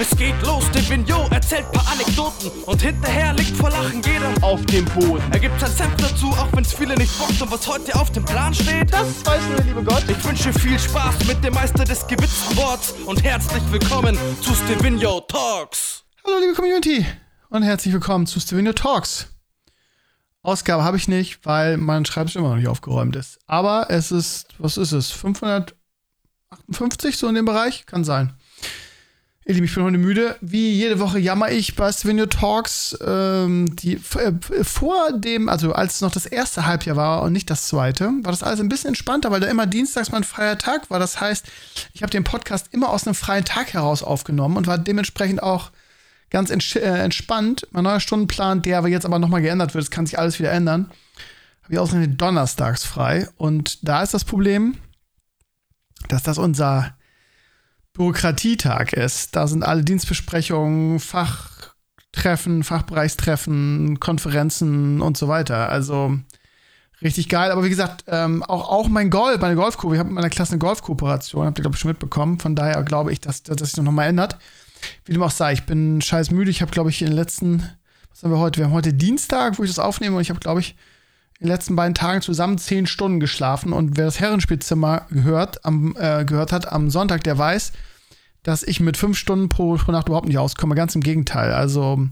Es geht los, der Vignot erzählt paar Anekdoten und hinterher liegt vor Lachen jeder auf dem Boden. Er gibt sein Senf dazu, auch wenn's viele nicht bockt und was heute auf dem Plan steht. Das weiß nur der liebe Gott. Ich wünsche viel Spaß mit dem Meister des gewitzten Worts und herzlich willkommen zu Stevino Talks. Hallo liebe Community und herzlich willkommen zu Stevino Talks. Ausgabe habe ich nicht, weil mein Schreibtisch immer noch nicht aufgeräumt ist. Aber es ist, was ist es? 558 so in dem Bereich? Kann sein. Ihr Lieben, ich bin heute müde. Wie jede Woche jammer ich bei Svenio Talks. Ähm, die, äh, vor dem, also als es noch das erste Halbjahr war und nicht das zweite, war das alles ein bisschen entspannter, weil da immer dienstags mein freier Tag war. Das heißt, ich habe den Podcast immer aus einem freien Tag heraus aufgenommen und war dementsprechend auch ganz ents äh, entspannt. Mein neuer Stundenplan, der aber jetzt aber nochmal geändert wird, es kann sich alles wieder ändern, habe ich ausgerechnet donnerstags frei. Und da ist das Problem, dass das unser Bürokratietag ist. Da sind alle Dienstbesprechungen, Fachtreffen, Fachbereichstreffen, Konferenzen und so weiter. Also richtig geil. Aber wie gesagt, ähm, auch, auch mein Golf, meine Golfkurve, ich habe mit meiner Klasse eine Golfkooperation, habt ihr, glaube ich, schon mitbekommen. Von daher glaube ich, dass, dass sich noch mal ändert. Wie dem auch sei, ich bin scheiß müde. Ich habe, glaube ich, in den letzten, was haben wir heute? Wir haben heute Dienstag, wo ich das aufnehme und ich habe, glaube ich, den letzten beiden Tagen zusammen zehn Stunden geschlafen. Und wer das Herrenspielzimmer gehört, am, äh, gehört hat am Sonntag, der weiß, dass ich mit fünf Stunden pro, pro Nacht überhaupt nicht auskomme. Ganz im Gegenteil. Also,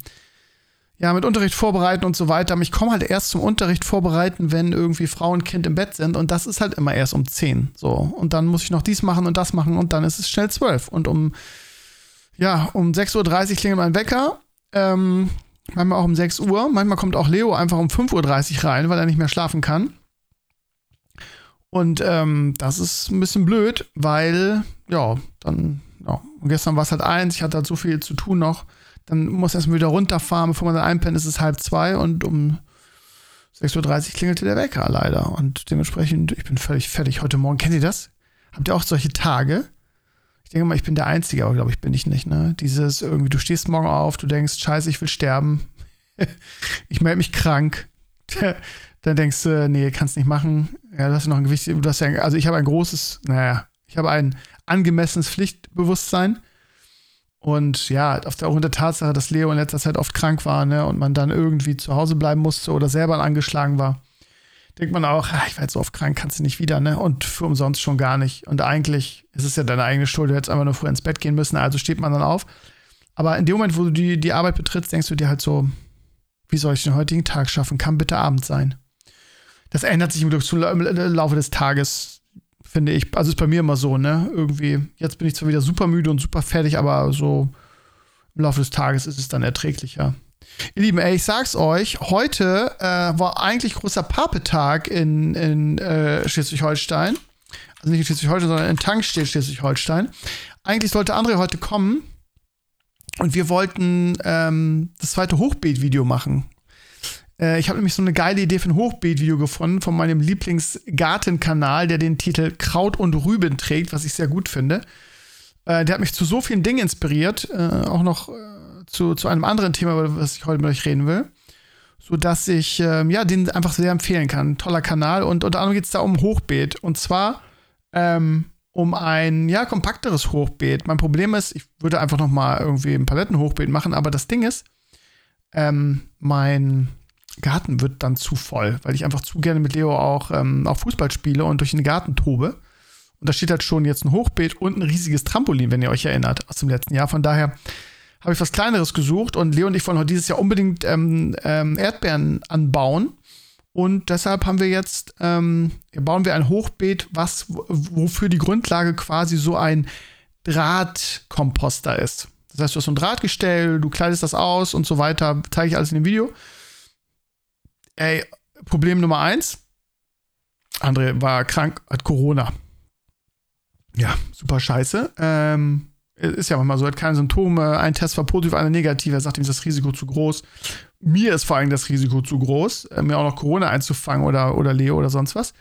ja, mit Unterricht vorbereiten und so weiter. Aber ich komme halt erst zum Unterricht vorbereiten, wenn irgendwie Frau und Kind im Bett sind. Und das ist halt immer erst um zehn. So. Und dann muss ich noch dies machen und das machen und dann ist es schnell zwölf. Und um, ja, um 6.30 Uhr klingelt mein Wecker. Ähm, manchmal auch um 6 Uhr. Manchmal kommt auch Leo einfach um 5.30 Uhr rein, weil er nicht mehr schlafen kann. Und ähm, das ist ein bisschen blöd, weil, ja, dann, ja. Und gestern war es halt eins, ich hatte halt so viel zu tun noch. Dann muss erst mal wieder runterfahren, bevor man dann einpennt, ist es halb zwei und um 6.30 Uhr klingelte der Wecker leider. Und dementsprechend, ich bin völlig fertig heute Morgen. Kennt ihr das? Habt ihr auch solche Tage? Ich denke mal, ich bin der Einzige, aber glaube ich bin ich nicht, ne? Dieses irgendwie, du stehst morgen auf, du denkst, scheiße, ich will sterben. ich melde mich krank. Dann denkst du, nee, kannst nicht machen. Ja, du hast noch ein Gewicht, du hast ja, also ich habe ein großes, naja, ich habe ein angemessenes Pflichtbewusstsein. Und ja, auf der, Tatsache, dass Leo in letzter Zeit oft krank war, ne, und man dann irgendwie zu Hause bleiben musste oder selber angeschlagen war, denkt man auch, ach, ich war jetzt so oft krank, kannst du nicht wieder, ne? Und für umsonst schon gar nicht. Und eigentlich ist es ja deine eigene Schuld, du hättest einfach nur früher ins Bett gehen müssen, also steht man dann auf. Aber in dem Moment, wo du die, die Arbeit betrittst, denkst du dir halt so, wie soll ich den heutigen Tag schaffen? Kann bitte Abend sein. Das ändert sich im im Laufe des Tages, finde ich. Also ist bei mir immer so, ne? Irgendwie, jetzt bin ich zwar wieder super müde und super fertig, aber so im Laufe des Tages ist es dann erträglicher. Ihr Lieben, ey, ich sag's euch, heute äh, war eigentlich großer Papetag in, in äh, Schleswig-Holstein. Also nicht in Schleswig-Holstein, sondern in Tankstedt Schleswig-Holstein. Eigentlich sollte André heute kommen und wir wollten ähm, das zweite Hochbeet-Video machen. Äh, ich habe nämlich so eine geile Idee für ein Hochbeet-Video gefunden von meinem Lieblingsgartenkanal, der den Titel Kraut und Rüben trägt, was ich sehr gut finde. Äh, der hat mich zu so vielen Dingen inspiriert, äh, auch noch äh, zu, zu einem anderen Thema, über das ich heute mit euch reden will. So dass ich ähm, ja, den einfach sehr empfehlen kann. Toller Kanal. Und unter anderem geht es da um Hochbeet. Und zwar ähm, um ein ja, kompakteres Hochbeet. Mein Problem ist, ich würde einfach noch mal irgendwie ein Palettenhochbeet machen, aber das Ding ist, ähm, mein Garten wird dann zu voll, weil ich einfach zu gerne mit Leo auch, ähm, auch Fußball spiele und durch den Garten tobe. Und da steht halt schon jetzt ein Hochbeet und ein riesiges Trampolin, wenn ihr euch erinnert, aus dem letzten Jahr. Von daher habe ich was Kleineres gesucht und Leo und ich wollen heute dieses Jahr unbedingt ähm, ähm, Erdbeeren anbauen. Und deshalb haben wir jetzt, ähm, bauen wir ein Hochbeet, was, wofür die Grundlage quasi so ein Drahtkomposter ist. Das heißt, du hast so ein Drahtgestell, du kleidest das aus und so weiter, zeige ich alles in dem Video. Ey, Problem Nummer eins. André war krank, hat Corona. Ja, super scheiße. Ähm, ist ja manchmal so, hat keine Symptome, ein Test war positiv, einer negativ, er sagt ihm, ist das Risiko zu groß. Mir ist vor allem das Risiko zu groß, äh, mir auch noch Corona einzufangen oder, oder Leo oder sonst was.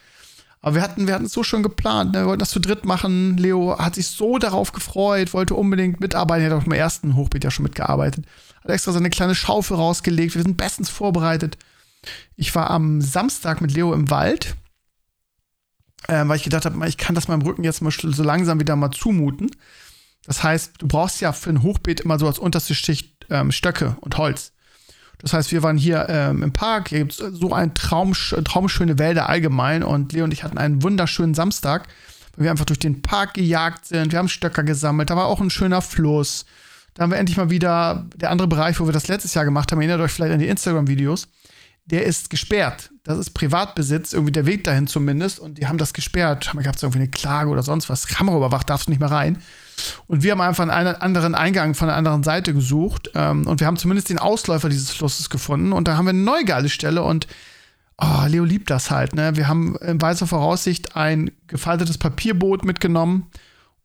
Aber wir hatten, wir hatten es so schon geplant, ne? wir wollten das zu dritt machen. Leo hat sich so darauf gefreut, wollte unbedingt mitarbeiten, er hat auch beim ersten Hochbeet ja schon mitgearbeitet. Hat extra seine kleine Schaufel rausgelegt, wir sind bestens vorbereitet. Ich war am Samstag mit Leo im Wald, äh, weil ich gedacht habe, ich kann das meinem Rücken jetzt mal so langsam wieder mal zumuten. Das heißt, du brauchst ja für ein Hochbeet immer so als unterste Schicht ähm, Stöcke und Holz. Das heißt, wir waren hier ähm, im Park, hier gibt es so ein Traum, traumschöne Wälder allgemein und Leo und ich hatten einen wunderschönen Samstag, weil wir einfach durch den Park gejagt sind, wir haben Stöcker gesammelt, da war auch ein schöner Fluss. Da haben wir endlich mal wieder der andere Bereich, wo wir das letztes Jahr gemacht haben, erinnert euch vielleicht an die Instagram-Videos, der ist gesperrt. Das ist Privatbesitz, irgendwie der Weg dahin zumindest. Und die haben das gesperrt. Da gab es irgendwie eine Klage oder sonst was. Kameraüberwacht darfst du nicht mehr rein. Und wir haben einfach einen anderen Eingang von der anderen Seite gesucht. Ähm, und wir haben zumindest den Ausläufer dieses Flusses gefunden. Und da haben wir eine neue geile Stelle. Und oh, Leo liebt das halt. Ne? Wir haben in weiser Voraussicht ein gefaltetes Papierboot mitgenommen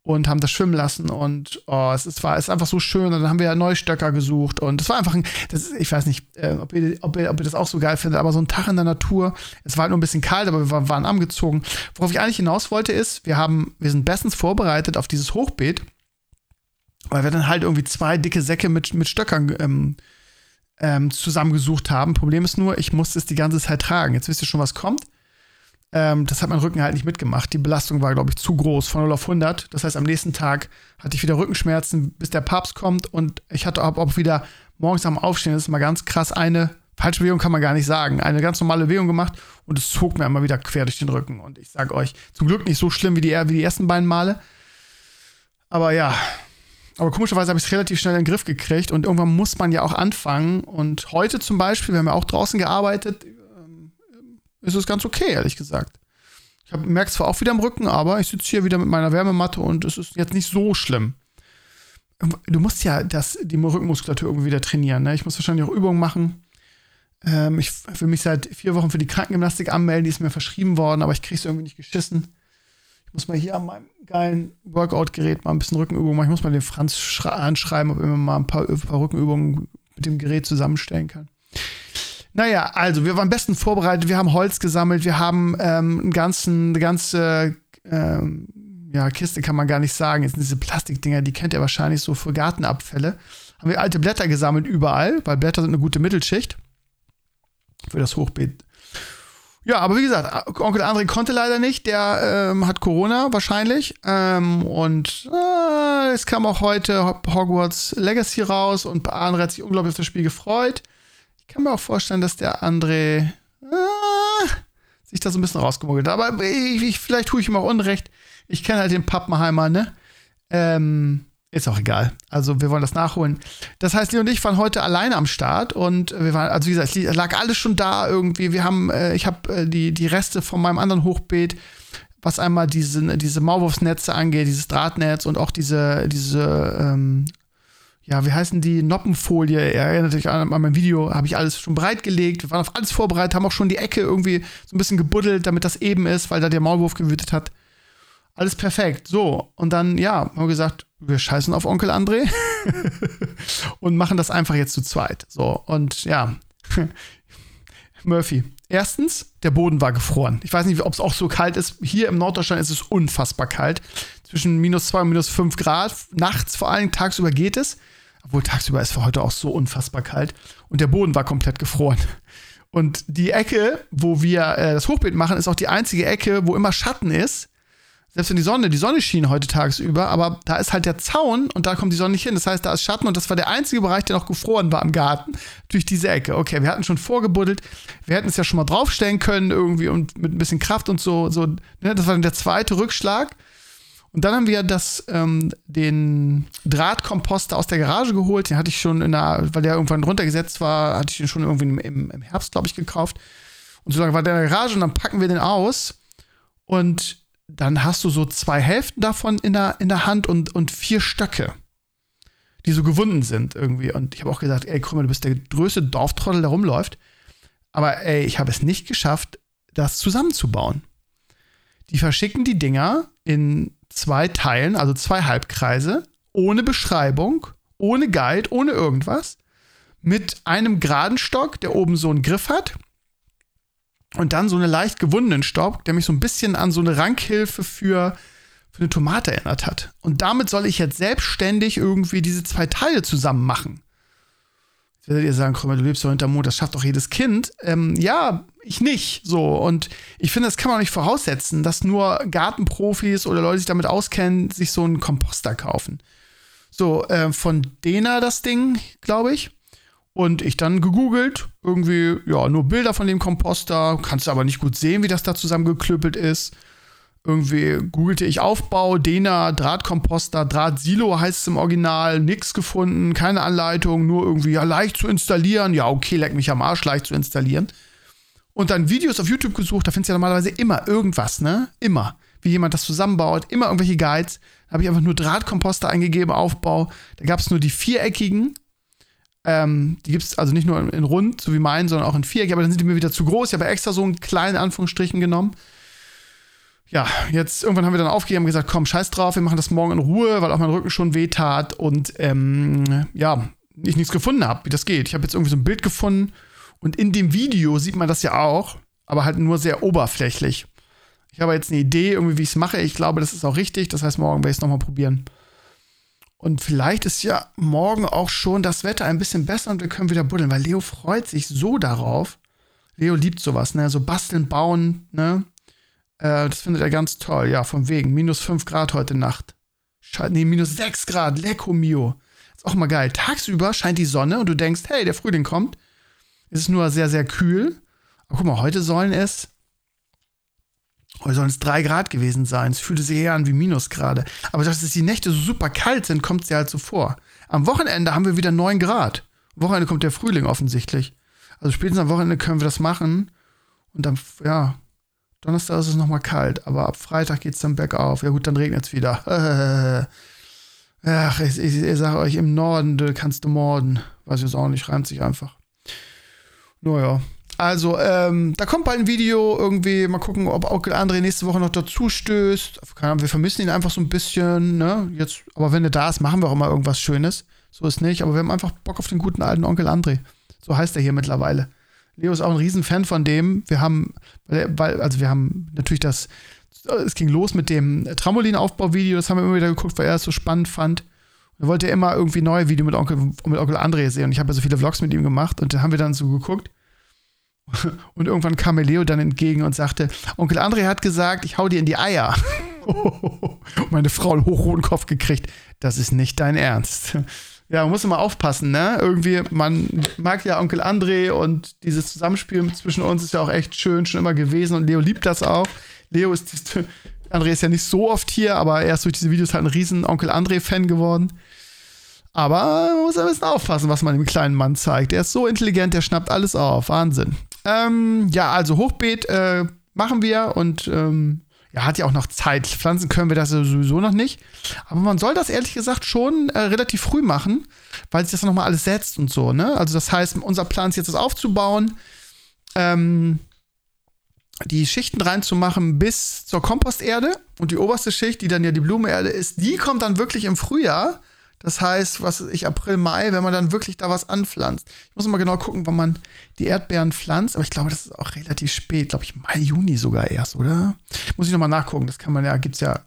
und haben das schwimmen lassen und oh, es, ist, war, es ist einfach so schön und dann haben wir ja neue Stöcker gesucht und es war einfach ein, das ist, ich weiß nicht, äh, ob, ihr, ob, ihr, ob ihr das auch so geil findet, aber so ein Tag in der Natur, es war halt nur ein bisschen kalt, aber wir waren, waren angezogen. Worauf ich eigentlich hinaus wollte ist, wir haben, wir sind bestens vorbereitet auf dieses Hochbeet, weil wir dann halt irgendwie zwei dicke Säcke mit, mit Stöckern ähm, ähm, zusammengesucht haben. Problem ist nur, ich musste es die ganze Zeit tragen. Jetzt wisst ihr schon, was kommt. Ähm, das hat mein Rücken halt nicht mitgemacht. Die Belastung war, glaube ich, zu groß, von 0 auf 100. Das heißt, am nächsten Tag hatte ich wieder Rückenschmerzen, bis der Papst kommt. Und ich hatte auch, auch wieder morgens am Aufstehen, das ist mal ganz krass, eine falsche Bewegung kann man gar nicht sagen. Eine ganz normale Bewegung gemacht und es zog mir immer wieder quer durch den Rücken. Und ich sage euch, zum Glück nicht so schlimm wie die, wie die ersten beiden Male. Aber ja, aber komischerweise habe ich es relativ schnell in den Griff gekriegt und irgendwann muss man ja auch anfangen. Und heute zum Beispiel, wir haben ja auch draußen gearbeitet, ist es ganz okay, ehrlich gesagt. Ich merke es zwar auch wieder im Rücken, aber ich sitze hier wieder mit meiner Wärmematte und es ist jetzt nicht so schlimm. Du musst ja das, die Rückenmuskulatur irgendwie wieder trainieren. Ne? Ich muss wahrscheinlich auch Übungen machen. Ähm, ich will mich seit vier Wochen für die Krankengymnastik anmelden, die ist mir verschrieben worden, aber ich kriege es irgendwie nicht geschissen. Ich muss mal hier an meinem geilen Workout-Gerät mal ein bisschen Rückenübungen machen. Ich muss mal den Franz anschreiben, ob er mir mal ein paar, ein paar Rückenübungen mit dem Gerät zusammenstellen kann. Naja, also wir waren besten vorbereitet, wir haben Holz gesammelt, wir haben ähm, einen ganzen, eine ganze ähm, ja, Kiste kann man gar nicht sagen. Jetzt sind diese Plastikdinger, die kennt ihr wahrscheinlich so für Gartenabfälle. Haben wir alte Blätter gesammelt überall, weil Blätter sind eine gute Mittelschicht für das Hochbeet. Ja, aber wie gesagt, Onkel André konnte leider nicht. Der ähm, hat Corona wahrscheinlich. Ähm, und äh, es kam auch heute Hogwarts Legacy raus und André hat sich unglaublich auf das Spiel gefreut. Ich kann mir auch vorstellen, dass der André äh, sich da so ein bisschen rausgemogelt hat. Aber ich, ich, vielleicht tue ich ihm auch Unrecht. Ich kenne halt den Pappenheimer, ne? Ähm, ist auch egal. Also wir wollen das nachholen. Das heißt, Lee und ich waren heute alleine am Start und wir waren, also wie gesagt, es lag alles schon da irgendwie. Wir haben, äh, ich habe äh, die, die Reste von meinem anderen Hochbeet, was einmal diese, diese Maulwurfsnetze angeht, dieses Drahtnetz und auch diese, diese ähm, ja, wie heißen die, Noppenfolie, erinnert euch an, an mein Video, habe ich alles schon bereitgelegt. Wir waren auf alles vorbereitet, haben auch schon die Ecke irgendwie so ein bisschen gebuddelt, damit das eben ist, weil da der Maulwurf gewütet hat. Alles perfekt. So, und dann, ja, haben wir gesagt, wir scheißen auf Onkel André und machen das einfach jetzt zu zweit. So, und ja, Murphy. Erstens, der Boden war gefroren. Ich weiß nicht, ob es auch so kalt ist. Hier im Norddeutschland ist es unfassbar kalt. Zwischen minus zwei und minus fünf Grad. Nachts vor allem, tagsüber geht es. Obwohl tagsüber ist für heute auch so unfassbar kalt. Und der Boden war komplett gefroren. Und die Ecke, wo wir äh, das Hochbeet machen, ist auch die einzige Ecke, wo immer Schatten ist. Selbst wenn die Sonne, die Sonne schien heute tagsüber, aber da ist halt der Zaun und da kommt die Sonne nicht hin. Das heißt, da ist Schatten und das war der einzige Bereich, der noch gefroren war im Garten, durch diese Ecke. Okay, wir hatten schon vorgebuddelt, wir hätten es ja schon mal draufstellen können irgendwie und mit ein bisschen Kraft und so. so ne? Das war dann der zweite Rückschlag. Und dann haben wir das, ähm, den Drahtkomposter aus der Garage geholt. Den hatte ich schon in der, weil der irgendwann runtergesetzt war, hatte ich den schon irgendwie im, im Herbst, glaube ich, gekauft. Und so lange war der in der Garage und dann packen wir den aus. Und dann hast du so zwei Hälften davon in der, in der Hand und, und vier Stöcke, die so gewunden sind irgendwie. Und ich habe auch gesagt, ey, Krümmer, du bist der größte Dorftrottel, der rumläuft. Aber ey, ich habe es nicht geschafft, das zusammenzubauen. Die verschicken die Dinger in zwei Teilen, also zwei Halbkreise, ohne Beschreibung, ohne Guide, ohne irgendwas, mit einem geraden Stock, der oben so einen Griff hat. Und dann so einen leicht gewundenen Stock, der mich so ein bisschen an so eine Rankhilfe für, für eine Tomate erinnert hat. Und damit soll ich jetzt selbstständig irgendwie diese zwei Teile zusammen machen. Jetzt werdet ihr sagen, Krümmer, du lebst doch hinterm Mond, das schafft doch jedes Kind. Ähm, ja, ich nicht. So. Und ich finde, das kann man auch nicht voraussetzen, dass nur Gartenprofis oder Leute, die sich damit auskennen, sich so einen Komposter kaufen. So, äh, von Dena das Ding, glaube ich. Und ich dann gegoogelt, irgendwie, ja, nur Bilder von dem Komposter, kannst aber nicht gut sehen, wie das da zusammengeklüppelt ist. Irgendwie googelte ich Aufbau, Dena, Drahtkomposter, Drahtsilo heißt es im Original, nix gefunden, keine Anleitung, nur irgendwie, ja, leicht zu installieren. Ja, okay, leck mich am Arsch, leicht zu installieren. Und dann Videos auf YouTube gesucht, da findest du ja normalerweise immer irgendwas, ne? Immer. Wie jemand das zusammenbaut, immer irgendwelche Guides. Da habe ich einfach nur Drahtkomposter eingegeben, Aufbau. Da gab es nur die viereckigen ähm, die gibt es also nicht nur in, in, rund, so wie meinen, sondern auch in viereckig, aber dann sind die mir wieder zu groß. Ich habe extra so einen kleinen Anführungsstrichen genommen. Ja, jetzt irgendwann haben wir dann aufgegeben und gesagt, komm, scheiß drauf, wir machen das morgen in Ruhe, weil auch mein Rücken schon weh tat und ähm, ja, ich nichts gefunden habe, wie das geht. Ich habe jetzt irgendwie so ein Bild gefunden und in dem Video sieht man das ja auch, aber halt nur sehr oberflächlich. Ich habe jetzt eine Idee, irgendwie, wie ich es mache. Ich glaube, das ist auch richtig. Das heißt, morgen werde ich es nochmal probieren. Und vielleicht ist ja morgen auch schon das Wetter ein bisschen besser und wir können wieder buddeln, weil Leo freut sich so darauf. Leo liebt sowas, ne? So basteln, bauen, ne? Äh, das findet er ganz toll. Ja, von wegen. Minus 5 Grad heute Nacht. Scheiße, nee, minus 6 Grad. Lecco mio. Ist auch mal geil. Tagsüber scheint die Sonne und du denkst, hey, der Frühling kommt. Es ist nur sehr, sehr kühl. Aber guck mal, heute sollen es Heute sollen es drei Grad gewesen sein. Es fühlte sich eher an wie Minusgrade. Aber dass es die Nächte so super kalt sind, kommt es ja halt so vor. Am Wochenende haben wir wieder neun Grad. Am Wochenende kommt der Frühling offensichtlich. Also spätestens am Wochenende können wir das machen. Und dann, ja, Donnerstag ist es nochmal kalt. Aber ab Freitag geht es dann bergauf. Ja gut, dann regnet es wieder. Ach, ich, ich, ich sage euch, im Norden kannst du morden. Weiß ich jetzt auch nicht, reimt sich einfach. Naja, also, ähm, da kommt bald ein Video irgendwie. Mal gucken, ob Onkel André nächste Woche noch dazu stößt. Wir vermissen ihn einfach so ein bisschen, ne? Jetzt, aber wenn er da ist, machen wir auch immer irgendwas Schönes. So ist nicht. Aber wir haben einfach Bock auf den guten alten Onkel André. So heißt er hier mittlerweile. Leo ist auch ein Riesen-Fan von dem. Wir haben, weil, also wir haben natürlich das, es ging los mit dem Trampolinaufbauvideo. Das haben wir immer wieder geguckt, weil er es so spannend fand. Er wollte immer irgendwie neue Videos mit Onkel, mit Onkel André sehen. Und ich habe ja so viele Vlogs mit ihm gemacht. Und da haben wir dann so geguckt. Und irgendwann kam mir Leo dann entgegen und sagte, Onkel André hat gesagt, ich hau dir in die Eier. und meine Frau einen hochroten Kopf gekriegt. Das ist nicht dein Ernst. Ja, man muss immer aufpassen, ne? Irgendwie, man mag ja Onkel André und dieses Zusammenspiel zwischen uns ist ja auch echt schön, schon immer gewesen und Leo liebt das auch. Leo ist, André ist ja nicht so oft hier, aber er ist durch diese Videos halt ein riesen Onkel André-Fan geworden. Aber man muss ein bisschen aufpassen, was man dem kleinen Mann zeigt. Er ist so intelligent, der schnappt alles auf. Wahnsinn. Ähm, ja, also Hochbeet äh, machen wir und ähm, ja, hat ja auch noch Zeit. Pflanzen können wir das sowieso noch nicht. Aber man soll das ehrlich gesagt schon äh, relativ früh machen, weil sich das nochmal alles setzt und so, ne? Also das heißt, unser Plan ist jetzt das aufzubauen, ähm, die Schichten reinzumachen bis zur Komposterde und die oberste Schicht, die dann ja die Blumenerde ist, die kommt dann wirklich im Frühjahr. Das heißt, was ich April, Mai, wenn man dann wirklich da was anpflanzt. Ich muss mal genau gucken, wann man die Erdbeeren pflanzt, aber ich glaube, das ist auch relativ spät, glaube ich, Mai, Juni sogar erst, oder? Muss ich nochmal nachgucken. Das kann man ja, gibt es ja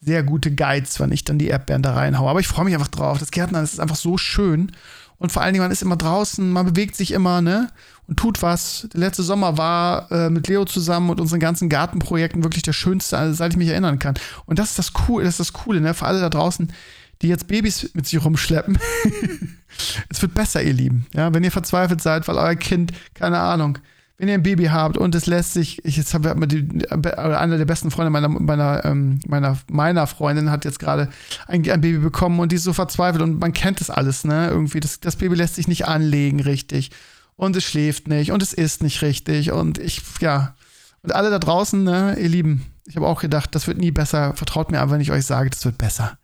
sehr gute Guides, wenn ich dann die Erdbeeren da reinhaue. Aber ich freue mich einfach drauf. Das Gärtnern das ist einfach so schön. Und vor allen Dingen, man ist immer draußen, man bewegt sich immer, ne? Und tut was. Der letzte Sommer war äh, mit Leo zusammen und unseren ganzen Gartenprojekten wirklich der schönste, seit ich mich erinnern kann. Und das ist das Coole, das ist das Coole, ne? Für alle da draußen, die jetzt Babys mit sich rumschleppen. es wird besser, ihr Lieben. Ja, wenn ihr verzweifelt seid, weil euer Kind, keine Ahnung, wenn ihr ein Baby habt und es lässt sich, ich jetzt habe einer der besten Freunde meiner meiner ähm, meiner meiner Freundin hat jetzt gerade ein, ein, Baby bekommen und die ist so verzweifelt und man kennt das alles, ne? Irgendwie das, das Baby lässt sich nicht anlegen richtig und es schläft nicht und es isst nicht richtig und ich ja und alle da draußen, ne, ihr Lieben, ich habe auch gedacht, das wird nie besser. Vertraut mir einfach, wenn ich euch sage, das wird besser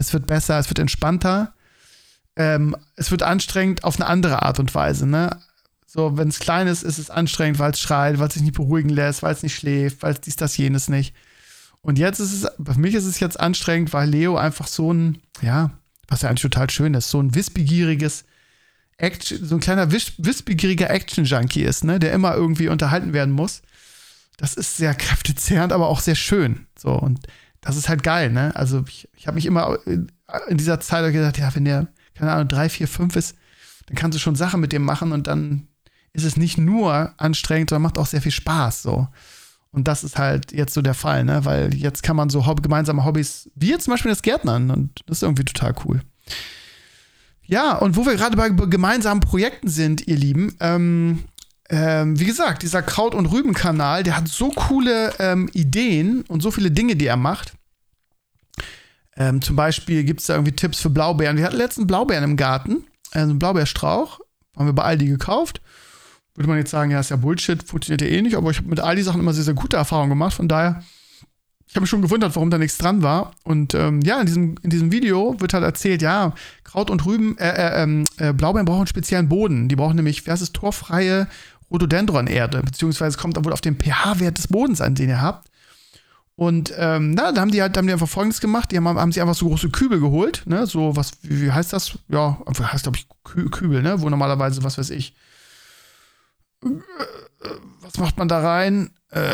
es wird besser, es wird entspannter, ähm, es wird anstrengend auf eine andere Art und Weise. Ne? So, wenn es klein ist, ist es anstrengend, weil es schreit, weil es sich nicht beruhigen lässt, weil es nicht schläft, weil es dies, das, jenes nicht. Und jetzt ist es, für mich ist es jetzt anstrengend, weil Leo einfach so ein, ja, was ja eigentlich total schön ist, so ein wissbegieriges Action, so ein kleiner wissbegieriger Action-Junkie ist, ne, der immer irgendwie unterhalten werden muss. Das ist sehr kräftezehrend, aber auch sehr schön. So, und das ist halt geil, ne? Also ich, ich habe mich immer in dieser Zeit gedacht, ja, wenn der, keine Ahnung, drei, vier, fünf ist, dann kannst du schon Sachen mit dem machen und dann ist es nicht nur anstrengend, sondern macht auch sehr viel Spaß, so. Und das ist halt jetzt so der Fall, ne? Weil jetzt kann man so Hobby, gemeinsame Hobbys, wie jetzt zum Beispiel das Gärtnern, und das ist irgendwie total cool. Ja, und wo wir gerade bei gemeinsamen Projekten sind, ihr Lieben, ähm, ähm, wie gesagt, dieser Kraut- und Rüben-Kanal, der hat so coole ähm, Ideen und so viele Dinge, die er macht. Ähm, zum Beispiel gibt es da irgendwie Tipps für Blaubeeren. Wir hatten letzten Blaubeeren im Garten, also einen Blaubeerstrauch, haben wir bei Aldi gekauft. Würde man jetzt sagen, ja, ist ja Bullshit, funktioniert ja eh nicht, aber ich habe mit Aldi Sachen immer sehr, sehr gute Erfahrungen gemacht. Von daher, ich habe mich schon gewundert, warum da nichts dran war. Und ähm, ja, in diesem, in diesem Video wird halt erzählt, ja, Kraut und Rüben, äh, äh, ähm, äh, Blaubeeren brauchen einen speziellen Boden. Die brauchen nämlich, heißt es, torfreie Rhododendron-Erde, beziehungsweise kommt wohl auf den pH-Wert des Bodens an, den ihr habt. Und ähm, na, da haben die halt haben die einfach folgendes gemacht: Die haben, haben sich einfach so große Kübel geholt, ne? So, was, wie, heißt das? Ja, heißt, glaube ich, Kü Kübel, ne? Wo normalerweise, was weiß ich, was macht man da rein? Äh,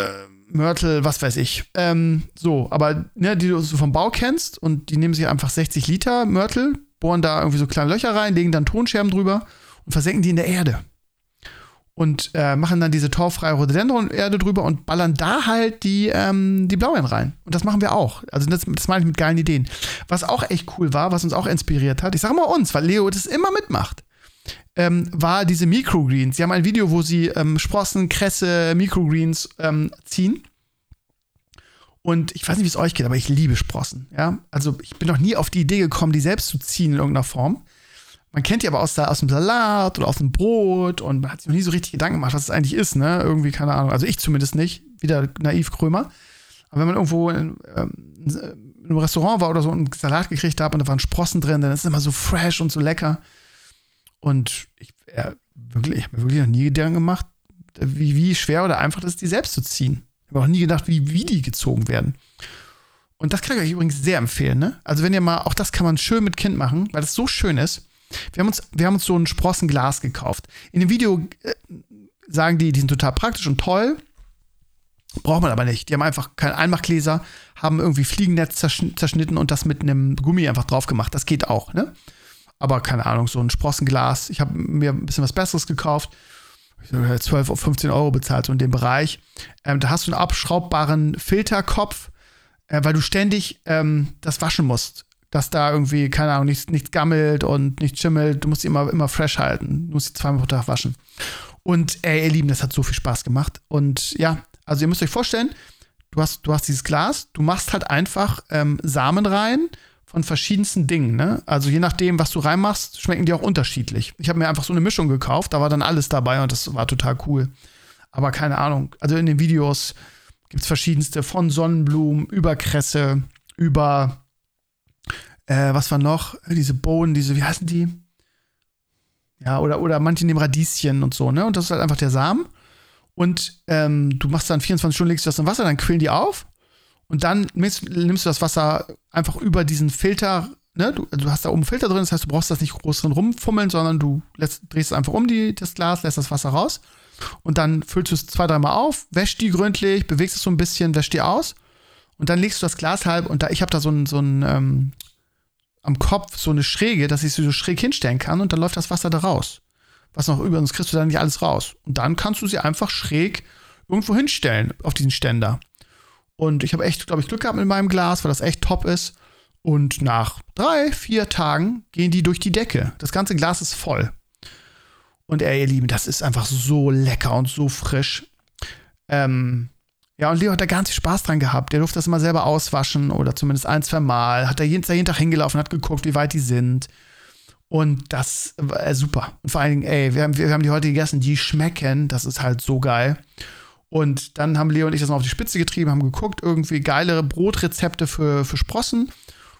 Mörtel, was weiß ich. Ähm, so, aber ne, die du so vom Bau kennst und die nehmen sich einfach 60 Liter Mörtel, bohren da irgendwie so kleine Löcher rein, legen dann Tonscherben drüber und versenken die in der Erde und äh, machen dann diese torfreie Rhododendron-Erde drüber und ballern da halt die, ähm, die Blaubeeren rein. Und das machen wir auch. Also das, das meine ich mit geilen Ideen. Was auch echt cool war, was uns auch inspiriert hat, ich sage mal uns, weil Leo das immer mitmacht, ähm, war diese Microgreens. Sie haben ein Video, wo sie ähm, Sprossen, Kresse, Microgreens ähm, ziehen. Und ich weiß nicht, wie es euch geht, aber ich liebe Sprossen. Ja? Also ich bin noch nie auf die Idee gekommen, die selbst zu ziehen in irgendeiner Form. Man kennt die aber aus, aus dem Salat oder aus dem Brot und man hat sich noch nie so richtig Gedanken gemacht, was es eigentlich ist, ne? Irgendwie, keine Ahnung. Also ich zumindest nicht. Wieder naiv Krömer. Aber wenn man irgendwo in, ähm, in einem Restaurant war oder so und einen Salat gekriegt hat und da waren Sprossen drin, dann ist es immer so fresh und so lecker. Und ich, wirklich, ich habe mir wirklich noch nie Gedanken gemacht, wie, wie schwer oder einfach das ist, die selbst zu ziehen. Ich habe auch nie gedacht, wie, wie die gezogen werden. Und das kann ich euch übrigens sehr empfehlen, ne? Also wenn ihr mal, auch das kann man schön mit Kind machen, weil das so schön ist. Wir haben uns, wir haben uns so ein Sprossenglas gekauft. In dem Video äh, sagen die, die sind total praktisch und toll. Braucht man aber nicht. Die haben einfach keinen Einmachgläser, haben irgendwie Fliegennetz zerschnitten und das mit einem Gummi einfach drauf gemacht. Das geht auch, ne? Aber keine Ahnung, so ein Sprossenglas. Ich habe mir ein bisschen was Besseres gekauft. 12 auf 15 Euro bezahlt, so in dem Bereich. Ähm, da hast du einen abschraubbaren Filterkopf, äh, weil du ständig ähm, das waschen musst dass da irgendwie, keine Ahnung, nichts, nichts gammelt und nichts schimmelt. Du musst sie immer, immer fresh halten. Du musst sie zweimal pro Tag waschen. Und ey, ihr Lieben, das hat so viel Spaß gemacht. Und ja, also ihr müsst euch vorstellen, du hast, du hast dieses Glas, du machst halt einfach ähm, Samen rein von verschiedensten Dingen. Ne? Also je nachdem, was du reinmachst, schmecken die auch unterschiedlich. Ich habe mir einfach so eine Mischung gekauft, da war dann alles dabei und das war total cool. Aber keine Ahnung, also in den Videos gibt es verschiedenste von Sonnenblumen über Kresse, über äh, was war noch? Diese Bohnen, diese, wie heißen die? Ja, oder, oder manche nehmen Radieschen und so, ne? Und das ist halt einfach der Samen. Und ähm, du machst dann 24 Stunden, legst du das in Wasser, dann quillen die auf. Und dann nimmst, nimmst du das Wasser einfach über diesen Filter, ne? Du, du, hast da oben einen Filter drin, das heißt, du brauchst das nicht groß drin rumfummeln, sondern du lässt, drehst einfach um die, das Glas, lässt das Wasser raus. Und dann füllst du es zwei, dreimal auf, wäschst die gründlich, bewegst es so ein bisschen, wäschst die aus. Und dann legst du das Glas halb und da, ich habe da so ein, so ein ähm, am Kopf so eine Schräge, dass ich sie so schräg hinstellen kann und dann läuft das Wasser da raus. Was noch sonst kriegst du da nicht alles raus. Und dann kannst du sie einfach schräg irgendwo hinstellen auf diesen Ständer. Und ich habe echt, glaube ich, Glück gehabt mit meinem Glas, weil das echt top ist. Und nach drei, vier Tagen gehen die durch die Decke. Das ganze Glas ist voll. Und ey, ihr Lieben, das ist einfach so lecker und so frisch. Ähm, ja, und Leo hat da ganz viel Spaß dran gehabt. Der durfte das immer selber auswaschen oder zumindest ein, zwei Mal. Hat da jeden, jeden Tag hingelaufen, hat geguckt, wie weit die sind. Und das war äh, super. Und vor allen Dingen, ey, wir haben, wir haben die heute gegessen, die schmecken. Das ist halt so geil. Und dann haben Leo und ich das mal auf die Spitze getrieben, haben geguckt, irgendwie geilere Brotrezepte für, für Sprossen.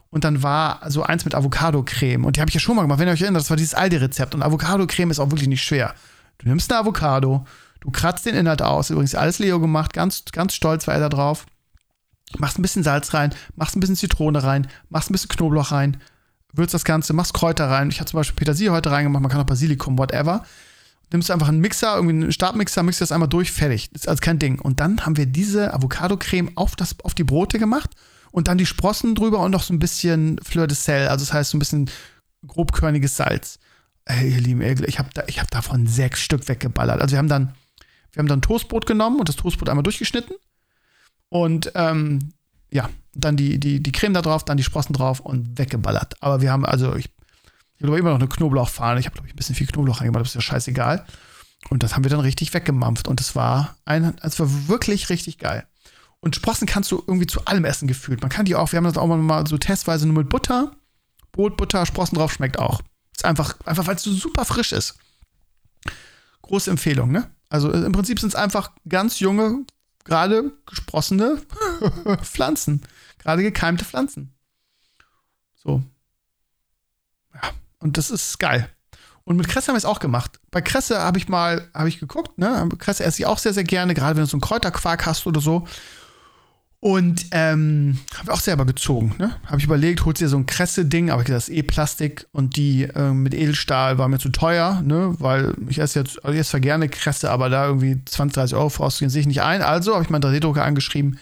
Und dann war so eins mit Avocado-Creme. Und die habe ich ja schon mal gemacht. Wenn ihr euch erinnert, das war dieses Aldi-Rezept. Und Avocado-Creme ist auch wirklich nicht schwer. Du nimmst eine Avocado, Du kratzt den Inhalt aus. Übrigens alles Leo gemacht. Ganz, ganz stolz war er da drauf. Machst ein bisschen Salz rein, machst ein bisschen Zitrone rein, machst ein bisschen Knoblauch rein, würzt das Ganze, machst Kräuter rein. Ich habe zum Beispiel Petersilie heute reingemacht, man kann auch Basilikum, whatever. Nimmst einfach einen Mixer, irgendwie einen Stabmixer, mixt das einmal durch, fertig. Das ist also kein Ding. Und dann haben wir diese Avocado-Creme auf, auf die Brote gemacht und dann die Sprossen drüber und noch so ein bisschen Fleur de Sel, also das heißt so ein bisschen grobkörniges Salz. Ey, ihr Lieben, ich habe da, hab davon sechs Stück weggeballert. Also wir haben dann wir haben dann Toastbrot genommen und das Toastbrot einmal durchgeschnitten. Und ähm, ja, dann die, die, die Creme da drauf, dann die Sprossen drauf und weggeballert. Aber wir haben, also ich, Ich habe immer noch eine Knoblauchfahne. Ich habe, glaube ich, ein bisschen viel Knoblauch reingemacht, das ist ja scheißegal. Und das haben wir dann richtig weggemampft. Und es war ein, es war wirklich richtig geil. Und Sprossen kannst du irgendwie zu allem essen gefühlt. Man kann die auch, wir haben das auch mal so testweise nur mit Butter. Brot, Butter, Sprossen drauf, schmeckt auch. Ist einfach, einfach weil es so super frisch ist. Große Empfehlung, ne? Also im Prinzip sind es einfach ganz junge, gerade gesprossene Pflanzen. Gerade gekeimte Pflanzen. So. Ja, und das ist geil. Und mit Kresse haben wir es auch gemacht. Bei Kresse habe ich mal, habe ich geguckt, ne? Kresse esse ich auch sehr, sehr gerne, gerade wenn du so einen Kräuterquark hast oder so. Und ähm, habe auch selber gezogen. Ne? Habe ich überlegt, holst dir so ein Kresse-Ding, aber das ist eh Plastik und die äh, mit Edelstahl war mir zu teuer, ne? weil ich esse jetzt, also ich esse zwar gerne Kresse, aber da irgendwie 20, 30 Euro vorauszugehen, sehe ich nicht ein. Also habe ich meinen 3D-Drucker angeschrieben,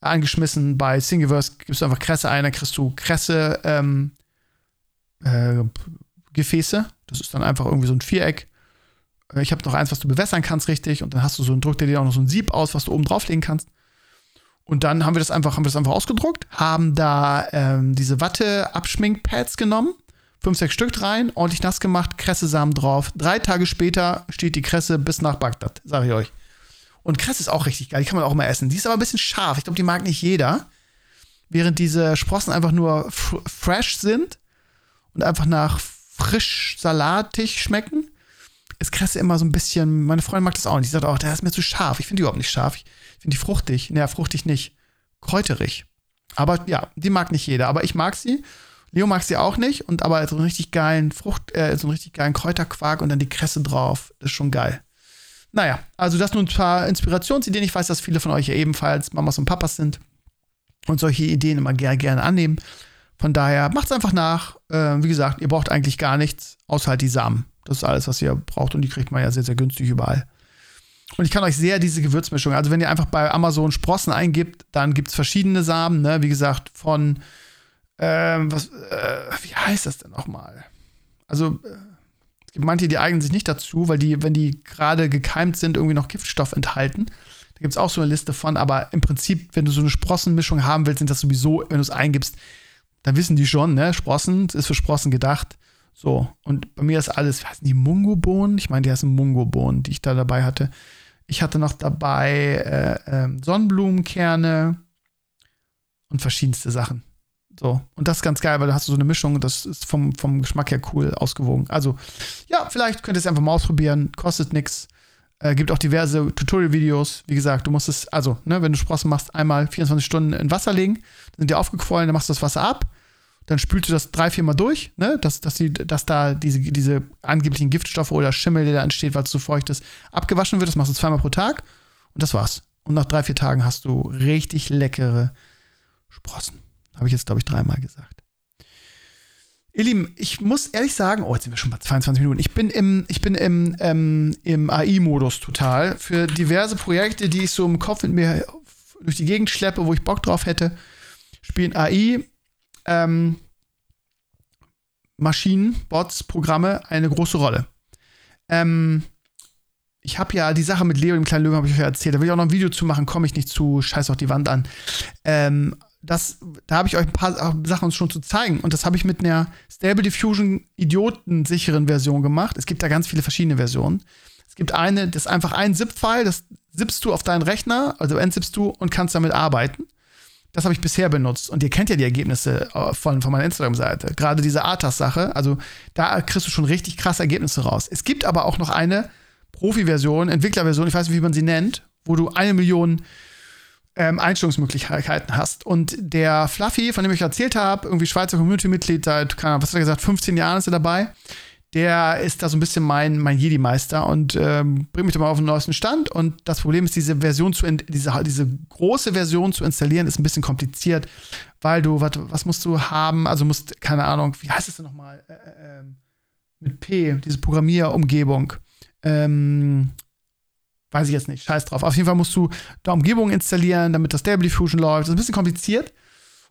angeschmissen. Bei Thingiverse gibst du einfach Kresse ein, dann kriegst du Kresse ähm, äh, Gefäße. Das ist dann einfach irgendwie so ein Viereck. Äh, ich habe noch eins, was du bewässern kannst, richtig. Und dann hast du so ein Druck dir auch noch so ein Sieb aus, was du oben drauflegen kannst. Und dann haben wir das einfach, haben wir das einfach ausgedruckt, haben da ähm, diese Watte-Abschminkpads genommen, fünf, sechs Stück rein, ordentlich nass gemacht, Kressesamen drauf. Drei Tage später steht die Kresse bis nach Bagdad, sage ich euch. Und Kresse ist auch richtig geil, die kann man auch mal essen. Die ist aber ein bisschen scharf. Ich glaube, die mag nicht jeder. Während diese Sprossen einfach nur fresh sind und einfach nach frisch salatig schmecken, ist Kresse immer so ein bisschen, meine Freundin mag das auch nicht. Die sagt auch, der ist mir zu scharf. Ich finde die überhaupt nicht scharf. Ich finde die fruchtig. Naja, fruchtig nicht. Kräuterig. Aber ja, die mag nicht jeder. Aber ich mag sie. Leo mag sie auch nicht. Und aber so einen richtig geilen Frucht, äh, so einen richtig geilen Kräuterquark und dann die Kresse drauf. Das ist schon geil. Naja, also das nur ein paar Inspirationsideen. Ich weiß, dass viele von euch ja ebenfalls Mamas und Papas sind und solche Ideen immer gerne, gerne annehmen. Von daher macht es einfach nach. Äh, wie gesagt, ihr braucht eigentlich gar nichts, außer halt die Samen. Das ist alles, was ihr braucht und die kriegt man ja sehr, sehr günstig überall. Und ich kann euch sehr diese Gewürzmischung, also wenn ihr einfach bei Amazon Sprossen eingibt, dann gibt es verschiedene Samen, ne? Wie gesagt, von, ähm, was, äh, wie heißt das denn nochmal? Also, äh, es gibt manche, die eignen sich nicht dazu, weil die, wenn die gerade gekeimt sind, irgendwie noch Giftstoff enthalten. Da gibt es auch so eine Liste von, aber im Prinzip, wenn du so eine Sprossenmischung haben willst, sind das sowieso, wenn du es eingibst, dann wissen die schon, ne? Sprossen, ist für Sprossen gedacht. So, und bei mir ist alles, wie heißen die Mungobohnen? Ich meine, die heißen Mungobohnen, die ich da dabei hatte. Ich hatte noch dabei äh, äh, Sonnenblumenkerne und verschiedenste Sachen. So, und das ist ganz geil, weil da hast du so eine Mischung, das ist vom, vom Geschmack her cool ausgewogen. Also, ja, vielleicht könnt ihr es einfach mal ausprobieren, kostet nichts. Äh, gibt auch diverse Tutorial-Videos. Wie gesagt, du musst es, also, ne, wenn du Sprossen machst, einmal 24 Stunden in Wasser legen, dann sind die aufgequollen, dann machst du das Wasser ab dann spülst du das drei, vier Mal durch, ne? dass, dass, die, dass da diese, diese angeblichen Giftstoffe oder Schimmel, der da entsteht, weil es zu feucht ist, abgewaschen wird. Das machst du zweimal pro Tag und das war's. Und nach drei, vier Tagen hast du richtig leckere Sprossen. Habe ich jetzt, glaube ich, dreimal gesagt. Ihr Lieben, ich muss ehrlich sagen, oh, jetzt sind wir schon bei 22 Minuten. Ich bin im, ich bin im, ähm, im AI-Modus total. Für diverse Projekte, die ich so im Kopf mit mir durch die Gegend schleppe, wo ich Bock drauf hätte, spielen AI ähm, Maschinen, Bots, Programme eine große Rolle. Ähm, ich habe ja die Sache mit Leo, dem kleinen Löwen, habe ich euch erzählt. Da will ich auch noch ein Video zu machen, komme ich nicht zu, scheiß auf die Wand an. Ähm, das, da habe ich euch ein paar Sachen schon zu zeigen. Und das habe ich mit einer Stable Diffusion idiotensicheren Version gemacht. Es gibt da ganz viele verschiedene Versionen. Es gibt eine, das ist einfach ein ZIP-File, das zippst du auf deinen Rechner, also entzippst du und kannst damit arbeiten. Das habe ich bisher benutzt. Und ihr kennt ja die Ergebnisse äh, von, von meiner Instagram-Seite. Gerade diese ATAS-Sache. Also da kriegst du schon richtig krasse Ergebnisse raus. Es gibt aber auch noch eine Profi-Version, Entwicklerversion, ich weiß nicht, wie man sie nennt, wo du eine Million ähm, Einstellungsmöglichkeiten hast. Und der Fluffy, von dem ich erzählt habe, irgendwie Schweizer Community-Mitglied seit, was hat er gesagt, 15 Jahren ist er dabei der ist da so ein bisschen mein, mein Jedi-Meister und ähm, bringt mich da mal auf den neuesten Stand. Und das Problem ist, diese Version zu diese, diese große Version zu installieren, ist ein bisschen kompliziert, weil du, wat, was musst du haben? Also musst, keine Ahnung, wie heißt es denn nochmal? Äh, äh, ähm, mit P, diese Programmierumgebung. Ähm, weiß ich jetzt nicht, scheiß drauf. Auf jeden Fall musst du da Umgebung installieren, damit das Stable Diffusion läuft. Das ist ein bisschen kompliziert.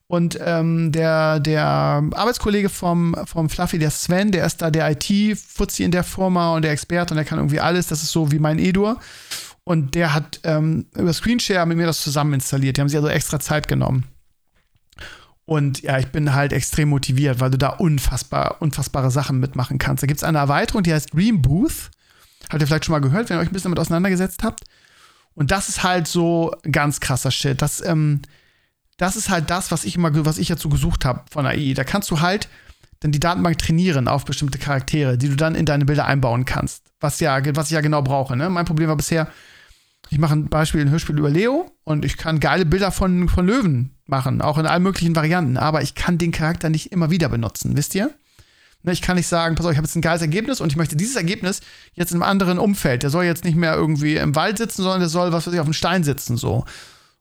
Und ähm, der, der Arbeitskollege vom, vom Fluffy, der Sven, der ist da der IT-Fuzzi in der Firma und der Experte und der kann irgendwie alles. Das ist so wie mein Edur. Und der hat ähm, über Screenshare mit mir das zusammen installiert. Die haben sich also extra Zeit genommen. Und ja, ich bin halt extrem motiviert, weil du da unfassbar, unfassbare Sachen mitmachen kannst. Da gibt es eine Erweiterung, die heißt Dream Booth. Habt ihr vielleicht schon mal gehört, wenn ihr euch ein bisschen damit auseinandergesetzt habt. Und das ist halt so ganz krasser Shit. Das, ähm, das ist halt das, was ich immer, was ich dazu gesucht habe von AI. Da kannst du halt dann die Datenbank trainieren auf bestimmte Charaktere, die du dann in deine Bilder einbauen kannst. Was ja, was ich ja genau brauche. Ne? Mein Problem war bisher, ich mache ein Beispiel, ein Hörspiel über Leo und ich kann geile Bilder von, von Löwen machen, auch in allen möglichen Varianten, aber ich kann den Charakter nicht immer wieder benutzen, wisst ihr? Ne, ich kann nicht sagen, pass auf, ich habe jetzt ein geiles Ergebnis und ich möchte dieses Ergebnis jetzt in einem anderen Umfeld. Der soll jetzt nicht mehr irgendwie im Wald sitzen, sondern der soll, was weiß ich, auf dem Stein sitzen, so.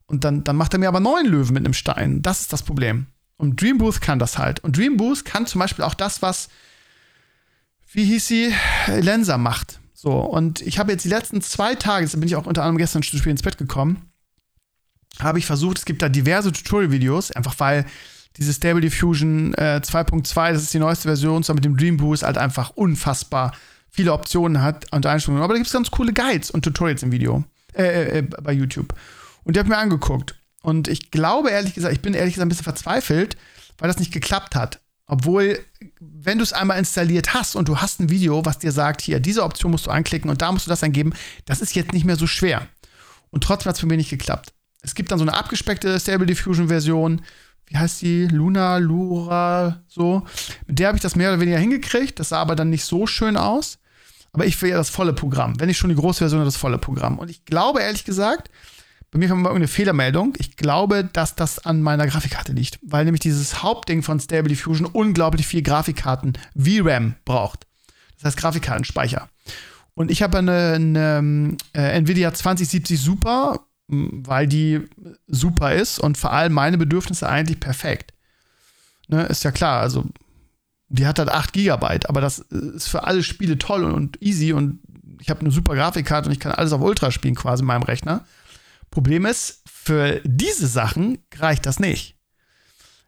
Und dann, dann macht er mir aber neun Löwen mit einem Stein. Das ist das Problem. Und Dream Booth kann das halt. Und Dream Booth kann zum Beispiel auch das, was, wie hieß sie, Lenser macht. So, und ich habe jetzt die letzten zwei Tage, da bin ich auch unter anderem gestern zu spät ins Bett gekommen, habe ich versucht, es gibt da diverse Tutorial-Videos, einfach weil diese Stable Diffusion äh, 2.2, das ist die neueste Version, zwar mit dem Dream Boost halt einfach unfassbar viele Optionen hat und Einstellungen. Aber da gibt es ganz coole Guides und Tutorials im Video, äh, äh, äh, bei YouTube. Und die habe mir angeguckt. Und ich glaube ehrlich gesagt, ich bin ehrlich gesagt ein bisschen verzweifelt, weil das nicht geklappt hat. Obwohl, wenn du es einmal installiert hast und du hast ein Video, was dir sagt, hier, diese Option musst du anklicken und da musst du das eingeben, das ist jetzt nicht mehr so schwer. Und trotzdem hat es für mich nicht geklappt. Es gibt dann so eine abgespeckte Stable Diffusion Version, wie heißt die? Luna, Lura, so. Mit der habe ich das mehr oder weniger hingekriegt. Das sah aber dann nicht so schön aus. Aber ich will ja das volle Programm. Wenn ich schon die große Version das volle Programm. Und ich glaube, ehrlich gesagt, bei mir kommt mal irgendeine Fehlermeldung. Ich glaube, dass das an meiner Grafikkarte liegt. Weil nämlich dieses Hauptding von Stable Diffusion unglaublich viel Grafikkarten VRAM braucht. Das heißt Grafikkartenspeicher. Und ich habe eine, eine äh, Nvidia 2070 Super weil die super ist und vor allem meine Bedürfnisse eigentlich perfekt. Ne, ist ja klar, also die hat halt 8 Gigabyte, aber das ist für alle Spiele toll und, und easy und ich habe eine super Grafikkarte und ich kann alles auf Ultra spielen quasi in meinem Rechner. Problem ist, für diese Sachen reicht das nicht.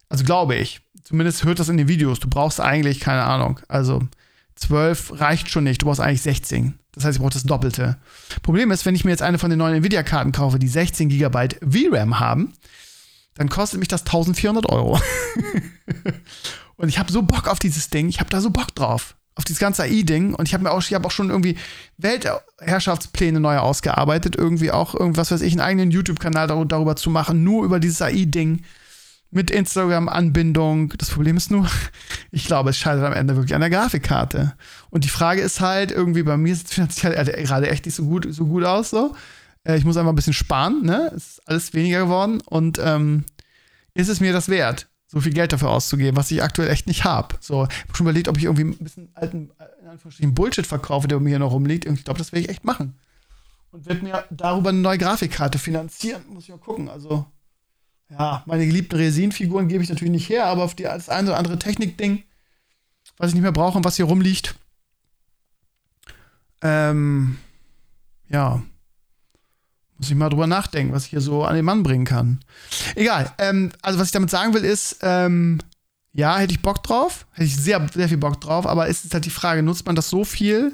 Also glaube ich. Zumindest hört das in den Videos. Du brauchst eigentlich, keine Ahnung, also 12 reicht schon nicht. Du brauchst eigentlich 16. Das heißt, ich brauche das Doppelte. Problem ist, wenn ich mir jetzt eine von den neuen Nvidia-Karten kaufe, die 16 GB VRAM haben, dann kostet mich das 1400 Euro. und ich habe so Bock auf dieses Ding. Ich habe da so Bock drauf. Auf dieses ganze AI-Ding. Und ich habe mir auch, ich hab auch schon irgendwie Weltherrschaftspläne neu ausgearbeitet. Irgendwie auch irgendwas, weiß ich, einen eigenen YouTube-Kanal darüber zu machen, nur über dieses AI-Ding mit Instagram-Anbindung. Das Problem ist nur, ich glaube, es scheitert am Ende wirklich an der Grafikkarte. Und die Frage ist halt, irgendwie bei mir sieht es finanziell gerade echt nicht so gut, so gut aus. So. Äh, ich muss einfach ein bisschen sparen, ne? Es ist alles weniger geworden. Und ähm, ist es mir das wert, so viel Geld dafür auszugeben, was ich aktuell echt nicht habe? So, ich habe schon überlegt, ob ich irgendwie ein bisschen alten, in Anführungsstrichen Bullshit verkaufe, der mir hier noch rumliegt. Und ich glaube, das werde ich echt machen. Und werde mir darüber eine neue Grafikkarte finanzieren. Muss ich mal gucken. Also, ja, meine geliebten Resinfiguren gebe ich natürlich nicht her, aber auf die, das eine oder andere Technikding, was ich nicht mehr brauche und was hier rumliegt, ähm, ja, muss ich mal drüber nachdenken, was ich hier so an den Mann bringen kann. Egal, ähm, also was ich damit sagen will ist, ähm, ja, hätte ich Bock drauf, hätte ich sehr, sehr viel Bock drauf, aber ist es halt die Frage, nutzt man das so viel,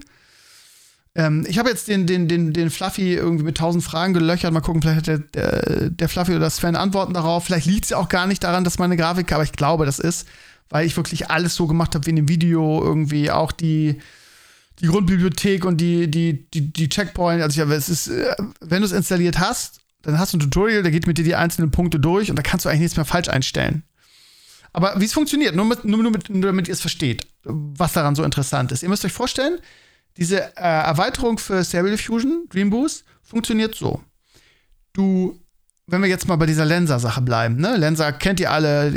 ähm, ich habe jetzt den, den, den, den Fluffy irgendwie mit tausend Fragen gelöchert. Mal gucken, vielleicht hat der, der, der Fluffy oder Sven Antworten darauf. Vielleicht liegt es ja auch gar nicht daran, dass meine Grafik, aber ich glaube, das ist, weil ich wirklich alles so gemacht habe wie in dem Video, irgendwie auch die, die Grundbibliothek und die, die, die, die Checkpoint. Also, ja, es ist, äh, wenn du es installiert hast, dann hast du ein Tutorial, da geht mit dir die einzelnen Punkte durch und da kannst du eigentlich nichts mehr falsch einstellen. Aber wie es funktioniert, nur, mit, nur, nur, mit, nur damit ihr es versteht, was daran so interessant ist. Ihr müsst euch vorstellen, diese äh, Erweiterung für Stable Diffusion, Dream Boost, funktioniert so. Du, wenn wir jetzt mal bei dieser Lenser-Sache bleiben, ne? Lenser kennt ihr alle,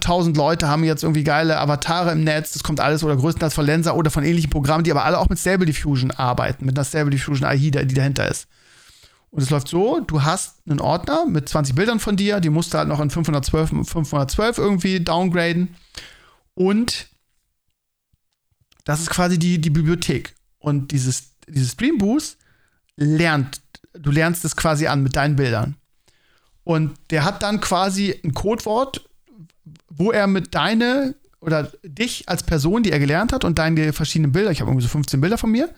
tausend Leute haben jetzt irgendwie geile Avatare im Netz, das kommt alles oder größtenteils von Lenser oder von ähnlichen Programmen, die aber alle auch mit Stable Diffusion arbeiten, mit einer Stable Diffusion AI, die dahinter ist. Und es läuft so, du hast einen Ordner mit 20 Bildern von dir, die musst du halt noch in 512, 512 irgendwie downgraden. Und das ist quasi die, die Bibliothek. Und dieses, dieses Dream Boost lernt, du lernst es quasi an mit deinen Bildern. Und der hat dann quasi ein Codewort, wo er mit deine oder dich als Person, die er gelernt hat und deine verschiedenen Bilder, ich habe irgendwie so 15 Bilder von mir,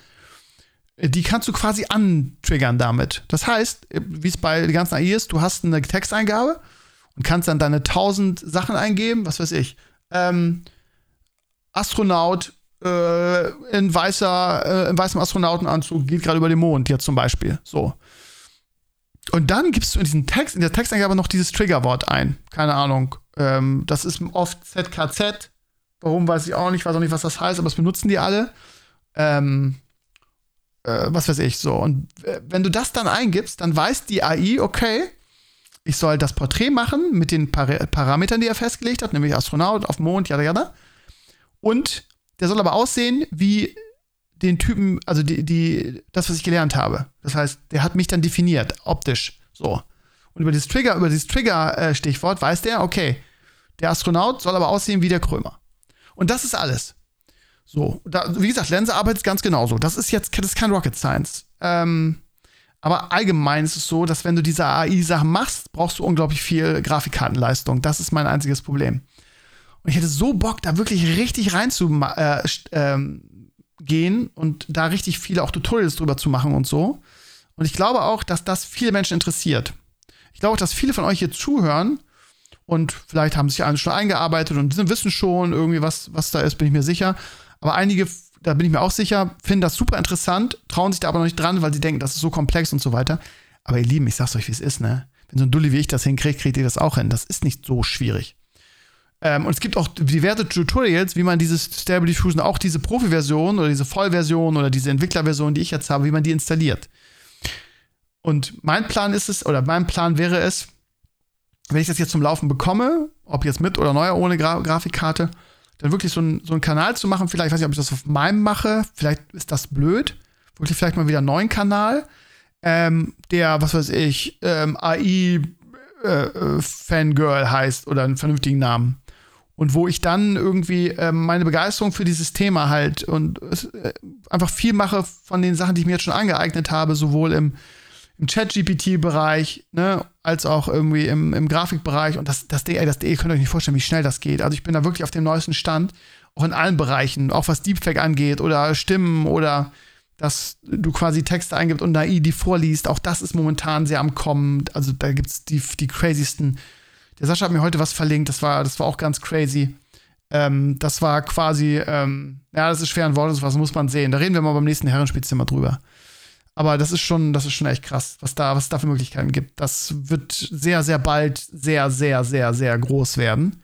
die kannst du quasi antriggern damit. Das heißt, wie es bei den ganzen AI ist, du hast eine Texteingabe und kannst dann deine tausend Sachen eingeben, was weiß ich. Ähm, Astronaut äh, in, weißer, äh, in weißem Astronautenanzug geht gerade über den Mond, jetzt zum Beispiel. So. Und dann gibst du in diesen Text, in der Texteingabe noch dieses Triggerwort ein. Keine Ahnung. Ähm, das ist oft ZKZ. Warum weiß ich auch nicht, weiß auch nicht, was das heißt, aber das benutzen die alle. Ähm, äh, was weiß ich, so. Und äh, wenn du das dann eingibst, dann weiß die AI, okay, ich soll das Porträt machen mit den Par Parametern, die er festgelegt hat, nämlich Astronaut auf Mond, jada, jada. Und der soll aber aussehen wie den Typen, also die, die, das, was ich gelernt habe. Das heißt, der hat mich dann definiert, optisch. So. Und über dieses Trigger, über dieses Trigger-Stichwort weiß der, okay, der Astronaut soll aber aussehen wie der Krömer. Und das ist alles. So, da, wie gesagt, Lense arbeitet ganz genauso. Das ist jetzt das ist kein Rocket Science. Ähm, aber allgemein ist es so, dass wenn du diese AI-Sachen machst, brauchst du unglaublich viel Grafikkartenleistung. Das ist mein einziges Problem. Und ich hätte so Bock, da wirklich richtig rein zu äh, ähm, gehen und da richtig viele auch Tutorials drüber zu machen und so. Und ich glaube auch, dass das viele Menschen interessiert. Ich glaube auch, dass viele von euch hier zuhören und vielleicht haben sich alle schon eingearbeitet und wissen schon irgendwie, was, was da ist, bin ich mir sicher. Aber einige, da bin ich mir auch sicher, finden das super interessant, trauen sich da aber noch nicht dran, weil sie denken, das ist so komplex und so weiter. Aber ihr Lieben, ich sag's euch, wie es ist, ne? Wenn so ein Dulli wie ich das hinkriegt, kriegt ihr das auch hin. Das ist nicht so schwierig. Ähm, und es gibt auch diverse Tutorials, wie man dieses Stable Diffusion, auch diese Profi-Version oder diese Vollversion oder diese Entwicklerversion, die ich jetzt habe, wie man die installiert. Und mein Plan ist es, oder mein Plan wäre es, wenn ich das jetzt zum Laufen bekomme, ob jetzt mit oder neu ohne Gra Grafikkarte, dann wirklich so, ein, so einen Kanal zu machen. Vielleicht weiß ich, ob ich das auf meinem mache. Vielleicht ist das blöd. Wirklich vielleicht mal wieder einen neuen Kanal, ähm, der, was weiß ich, ähm, AI äh, äh, Fangirl heißt oder einen vernünftigen Namen. Und wo ich dann irgendwie ähm, meine Begeisterung für dieses Thema halt und äh, einfach viel mache von den Sachen, die ich mir jetzt schon angeeignet habe, sowohl im im Chat-GPT-Bereich, ne, als auch irgendwie im, im Grafikbereich. Und das, das DE, das könnt ihr euch nicht vorstellen, wie schnell das geht. Also ich bin da wirklich auf dem neuesten Stand, auch in allen Bereichen, auch was Deepfake angeht oder Stimmen oder dass du quasi Texte eingibst und AI die vorliest. Auch das ist momentan sehr am Kommen. Also da gibt es die, die craziesten. Der Sascha hat mir heute was verlinkt, das war, das war auch ganz crazy. Ähm, das war quasi, ähm, ja, das ist schwer in Worten, was muss man sehen. Da reden wir mal beim nächsten Herrenspielzimmer drüber. Aber das ist schon, das ist schon echt krass, was da, was da für Möglichkeiten gibt. Das wird sehr, sehr bald sehr, sehr, sehr, sehr groß werden.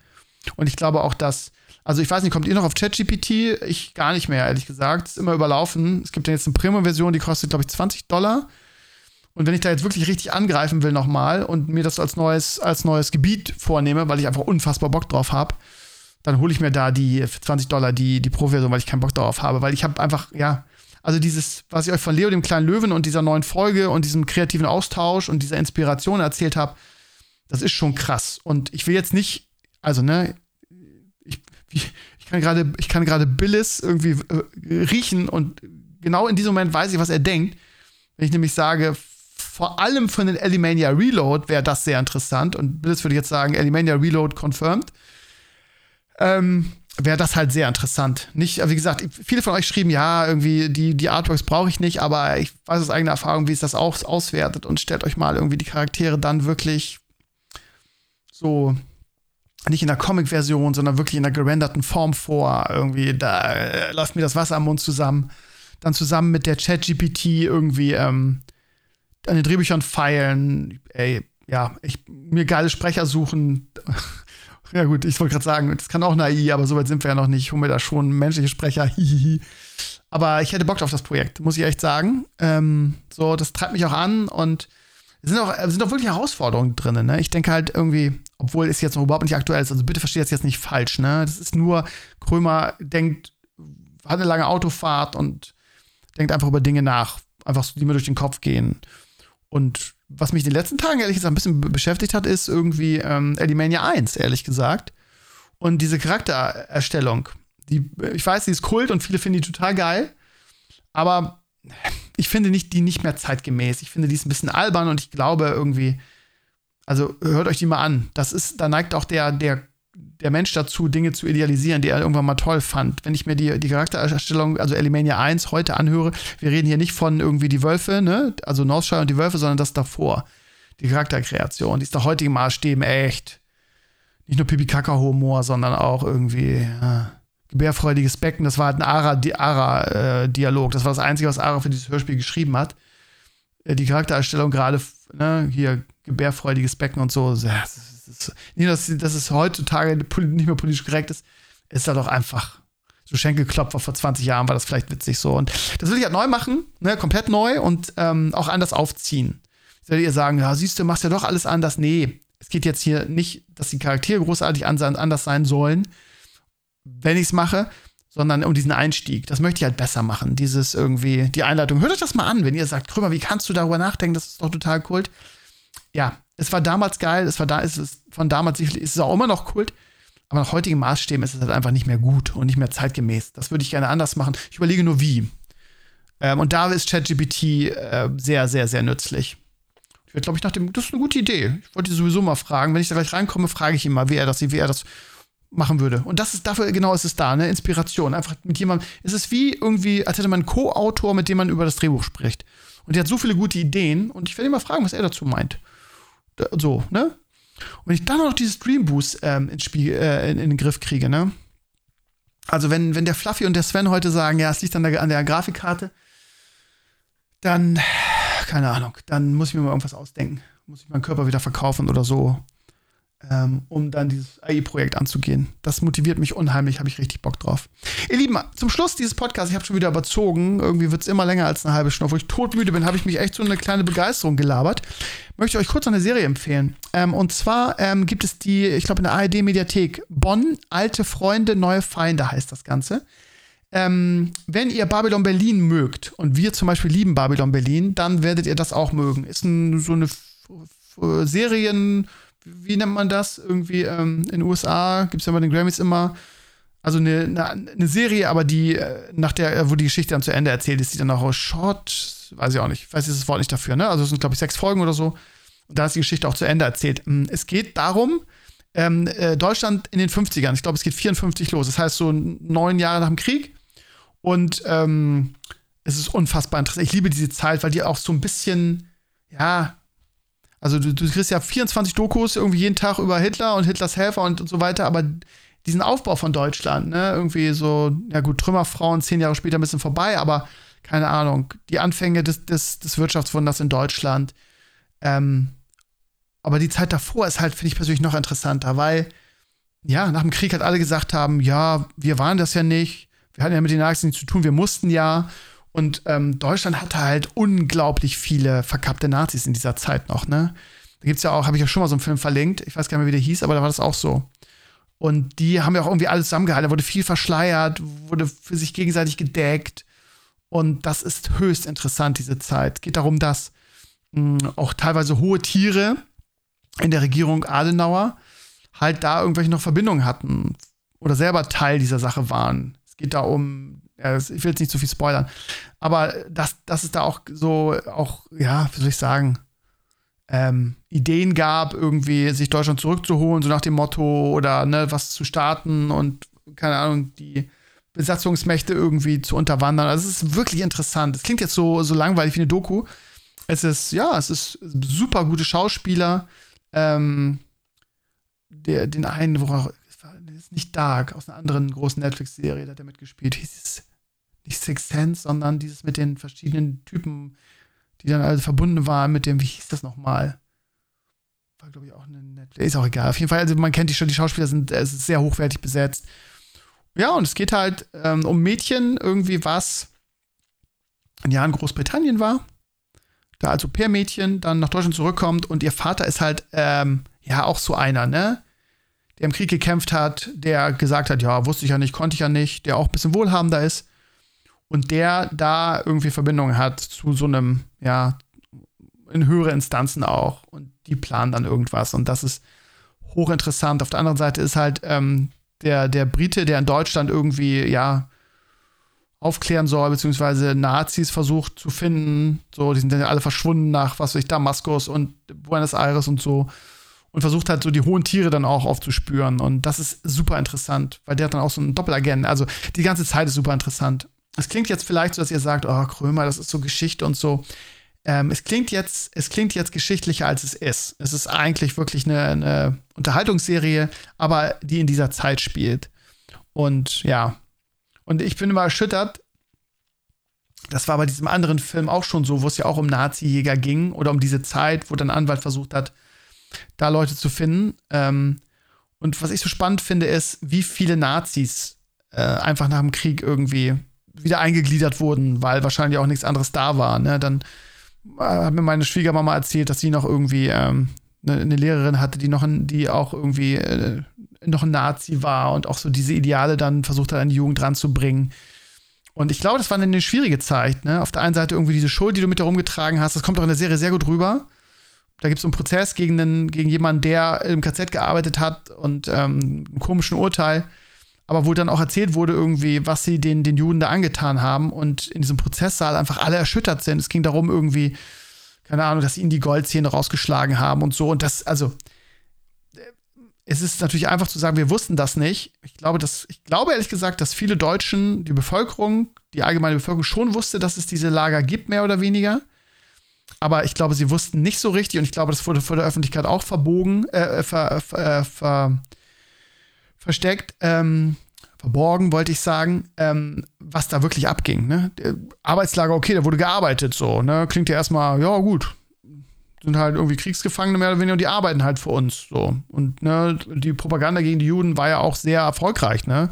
Und ich glaube auch, dass, also ich weiß nicht, kommt ihr noch auf ChatGPT? Ich gar nicht mehr, ehrlich gesagt. Es ist immer überlaufen. Es gibt ja jetzt eine Premium-Version, die kostet, glaube ich, 20 Dollar. Und wenn ich da jetzt wirklich richtig angreifen will nochmal und mir das als neues, als neues Gebiet vornehme, weil ich einfach unfassbar Bock drauf habe, dann hole ich mir da die 20 Dollar die, die Pro-Version, weil ich keinen Bock darauf habe. Weil ich habe einfach, ja, also dieses, was ich euch von Leo, dem kleinen Löwen und dieser neuen Folge und diesem kreativen Austausch und dieser Inspiration erzählt habe, das ist schon krass. Und ich will jetzt nicht, also ne, ich, ich kann gerade, ich kann gerade Billis irgendwie äh, riechen und genau in diesem Moment weiß ich, was er denkt. Wenn ich nämlich sage, vor allem von den Elimania Reload wäre das sehr interessant und Billis würde jetzt sagen, Elimania Reload confirmed. Ähm, wäre das halt sehr interessant. Nicht, wie gesagt, viele von euch schrieben, ja, irgendwie die, die Artworks brauche ich nicht, aber ich weiß aus eigener Erfahrung, wie es das auch auswertet und stellt euch mal irgendwie die Charaktere dann wirklich so nicht in der Comic-Version, sondern wirklich in der gerenderten Form vor. Irgendwie, da äh, lasst mir das Wasser am Mund zusammen. Dann zusammen mit der Chat-GPT irgendwie ähm, an den Drehbüchern feilen. Ey, ja, ich, mir geile Sprecher suchen. Ja, gut, ich wollte gerade sagen, das kann auch AI, aber soweit sind wir ja noch nicht. Ich hole mir da schon menschliche Sprecher. Hihihi. aber ich hätte Bock auf das Projekt, muss ich echt sagen. Ähm, so, das treibt mich auch an und es sind auch, sind auch wirklich Herausforderungen drin. Ne? Ich denke halt irgendwie, obwohl es jetzt noch überhaupt nicht aktuell ist, also bitte versteht das jetzt nicht falsch. Ne? Das ist nur, Krömer denkt, hat eine lange Autofahrt und denkt einfach über Dinge nach. Einfach so, die mir durch den Kopf gehen. Und was mich in den letzten Tagen ehrlich gesagt ein bisschen beschäftigt hat, ist irgendwie ähm, Elimania 1, ehrlich gesagt. Und diese Charaktererstellung. Die, ich weiß, die ist Kult und viele finden die total geil. Aber ich finde nicht, die nicht mehr zeitgemäß. Ich finde, die ist ein bisschen albern und ich glaube irgendwie, also hört euch die mal an. Das ist, da neigt auch der, der der Mensch dazu, Dinge zu idealisieren, die er irgendwann mal toll fand. Wenn ich mir die, die Charaktererstellung, also Elimania 1, heute anhöre, wir reden hier nicht von irgendwie die Wölfe, ne? also Northshire und die Wölfe, sondern das davor. Die Charakterkreation, die ist nach heutigen Maßstäben echt nicht nur Pipi-Kaka-Humor, sondern auch irgendwie ja, gebärfreudiges Becken. Das war halt ein Ara-Dialog. Ara, das war das Einzige, was Ara für dieses Hörspiel geschrieben hat. Äh, die Charaktererstellung gerade, ne, hier gebärfreudiges Becken und so. Das ist, nicht, dass, dass es heutzutage nicht mehr politisch korrekt ist, ist halt auch einfach so Schenkelklopfer vor 20 Jahren war das vielleicht witzig so. Und das will ich halt neu machen, ne, komplett neu und ähm, auch anders aufziehen. Werde ihr sagen, ja, siehst du, machst ja doch alles anders. Nee, es geht jetzt hier nicht, dass die Charaktere großartig anders sein sollen, wenn ich es mache, sondern um diesen Einstieg. Das möchte ich halt besser machen. Dieses irgendwie, die Einleitung. Hört euch das mal an, wenn ihr sagt, Krümmer, wie kannst du darüber nachdenken? Das ist doch total kult. Ja, es war damals geil, es war da, es ist von damals, ist es auch immer noch kult. Aber nach heutigen Maßstäben ist es halt einfach nicht mehr gut und nicht mehr zeitgemäß. Das würde ich gerne anders machen. Ich überlege nur wie. Ähm, und da ist ChatGPT äh, sehr, sehr, sehr nützlich. Ich werde, glaube ich, nach dem, das ist eine gute Idee. Ich wollte sowieso mal fragen. Wenn ich da gleich reinkomme, frage ich ihn mal, wie er das, wie er das machen würde. Und das ist dafür, genau ist es da, ne? Inspiration. Einfach mit jemandem. Es ist wie irgendwie, als hätte man einen Co-Autor, mit dem man über das Drehbuch spricht. Und der hat so viele gute Ideen und ich werde ihn mal fragen, was er dazu meint. So, ne? Und ich dann noch dieses Dream Boost ähm, ins Spiel, äh, in, in, den Griff kriege, ne? Also, wenn, wenn der Fluffy und der Sven heute sagen, ja, es liegt an der, an der Grafikkarte, dann, keine Ahnung, dann muss ich mir mal irgendwas ausdenken. Muss ich meinen Körper wieder verkaufen oder so um dann dieses AI-Projekt anzugehen. Das motiviert mich unheimlich, habe ich richtig Bock drauf. Ihr Lieben, zum Schluss dieses Podcasts, ich habe schon wieder überzogen, irgendwie wird es immer länger als eine halbe Stunde, wo ich todmüde bin, habe ich mich echt so eine kleine Begeisterung gelabert. Möchte euch kurz eine Serie empfehlen. Ähm, und zwar ähm, gibt es die, ich glaube in der ARD-Mediathek, Bonn, alte Freunde, neue Feinde heißt das Ganze. Ähm, wenn ihr Babylon Berlin mögt, und wir zum Beispiel lieben Babylon Berlin, dann werdet ihr das auch mögen. Ist ein, so eine Serien- wie nennt man das? Irgendwie ähm, in den USA gibt es ja bei den Grammys immer, also eine, eine, eine, Serie, aber die, äh, nach der, wo die Geschichte dann zu Ende erzählt ist, die dann auch Short, weiß ich auch nicht, ich weiß das Wort nicht dafür, ne? Also es sind, glaube ich, sechs Folgen oder so. Und da ist die Geschichte auch zu Ende erzählt. Mm, es geht darum, ähm, äh, Deutschland in den 50ern, ich glaube, es geht 54 los. Das heißt, so neun Jahre nach dem Krieg. Und ähm, es ist unfassbar interessant. Ich liebe diese Zeit, weil die auch so ein bisschen, ja, also du, du kriegst ja 24 Dokus irgendwie jeden Tag über Hitler und Hitlers Helfer und, und so weiter, aber diesen Aufbau von Deutschland, ne, irgendwie so, ja gut, Trümmerfrauen zehn Jahre später ein bisschen vorbei, aber keine Ahnung, die Anfänge des, des, des Wirtschaftswunders in Deutschland. Ähm, aber die Zeit davor ist halt, finde ich persönlich noch interessanter, weil, ja, nach dem Krieg hat alle gesagt haben, ja, wir waren das ja nicht, wir hatten ja mit den Nazis nichts zu tun, wir mussten ja. Und ähm, Deutschland hatte halt unglaublich viele verkappte Nazis in dieser Zeit noch, ne? Da gibt's ja auch, habe ich ja schon mal so einen Film verlinkt, ich weiß gar nicht mehr, wie der hieß, aber da war das auch so. Und die haben ja auch irgendwie alles zusammengehalten, da wurde viel verschleiert, wurde für sich gegenseitig gedeckt. Und das ist höchst interessant, diese Zeit. Geht darum, dass mh, hm, auch teilweise hohe Tiere in der Regierung Adenauer halt da irgendwelche noch Verbindungen hatten oder selber Teil dieser Sache waren. Es geht da um ich will jetzt nicht zu viel spoilern. Aber dass, dass es da auch so, auch, ja, wie soll ich sagen, ähm, Ideen gab, irgendwie sich Deutschland zurückzuholen, so nach dem Motto, oder ne, was zu starten und, keine Ahnung, die Besatzungsmächte irgendwie zu unterwandern. Also es ist wirklich interessant. Es klingt jetzt so, so langweilig wie eine Doku. Es ist, ja, es ist super gute Schauspieler. Ähm, der, den einen, worauf, ist nicht Dark, aus einer anderen großen Netflix-Serie, da hat er mitgespielt. Hieß es nicht Six Sense, sondern dieses mit den verschiedenen Typen, die dann also verbunden waren mit dem, wie hieß das nochmal? War, glaube ich, auch eine Netflix. Ist auch egal. Auf jeden Fall, also man kennt die schon, die Schauspieler sind, es ist sehr hochwertig besetzt. Ja, und es geht halt ähm, um Mädchen, irgendwie was ein Jahr in Großbritannien war. Da also Per-Mädchen dann nach Deutschland zurückkommt und ihr Vater ist halt, ähm, ja, auch so einer, ne? Der im Krieg gekämpft hat, der gesagt hat, ja, wusste ich ja nicht, konnte ich ja nicht, der auch ein bisschen wohlhabender ist und der da irgendwie Verbindung hat zu so einem, ja, in höhere Instanzen auch und die planen dann irgendwas und das ist hochinteressant. Auf der anderen Seite ist halt ähm, der, der Brite, der in Deutschland irgendwie, ja, aufklären soll, beziehungsweise Nazis versucht zu finden. So, die sind dann alle verschwunden nach, was weiß ich, Damaskus und Buenos Aires und so. Und versucht halt so die hohen Tiere dann auch aufzuspüren. Und das ist super interessant, weil der hat dann auch so einen Doppelagenten. Also die ganze Zeit ist super interessant. Es klingt jetzt vielleicht so, dass ihr sagt, oh, Krömer, das ist so Geschichte und so. ähm, es klingt jetzt, es klingt jetzt geschichtlicher als es ist. Es ist eigentlich wirklich eine, eine Unterhaltungsserie, aber die in dieser Zeit spielt. Und ja, und ich bin immer erschüttert. Das war bei diesem anderen Film auch schon so, wo es ja auch um Nazi-Jäger ging oder um diese Zeit, wo dann Anwalt versucht hat, da Leute zu finden. Ähm, und was ich so spannend finde, ist, wie viele Nazis äh, einfach nach dem Krieg irgendwie wieder eingegliedert wurden, weil wahrscheinlich auch nichts anderes da war. Ne? Dann äh, hat mir meine Schwiegermama erzählt, dass sie noch irgendwie ähm, eine, eine, Lehrerin hatte, die noch ein, die auch irgendwie äh, noch ein Nazi war und auch so diese Ideale dann versucht hat, an die Jugend ranzubringen. Und ich glaube, das war eine schwierige Zeit. Ne? Auf der einen Seite irgendwie diese Schuld, die du mit herumgetragen hast, das kommt auch in der Serie sehr gut rüber. Da gibt es einen Prozess gegen, einen, gegen jemanden, der im KZ gearbeitet hat und ähm, einen komischen Urteil aber wo dann auch erzählt wurde, irgendwie, was sie den, den Juden da angetan haben und in diesem Prozesssaal einfach alle erschüttert sind. Es ging darum, irgendwie, keine Ahnung, dass ihnen die Goldzähne rausgeschlagen haben und so. Und das, also, es ist natürlich einfach zu sagen, wir wussten das nicht. Ich glaube, dass, ich glaube ehrlich gesagt, dass viele Deutschen, die Bevölkerung, die allgemeine Bevölkerung schon wusste, dass es diese Lager gibt, mehr oder weniger. Aber ich glaube, sie wussten nicht so richtig und ich glaube, das wurde vor der Öffentlichkeit auch verbogen, äh, ver, ver, ver versteckt, ähm, verborgen, wollte ich sagen, ähm, was da wirklich abging. Ne? Arbeitslager, okay, da wurde gearbeitet, so, ne? Klingt ja erstmal, ja, gut. Sind halt irgendwie Kriegsgefangene mehr oder weniger und die arbeiten halt für uns. So. Und ne, die Propaganda gegen die Juden war ja auch sehr erfolgreich, ne?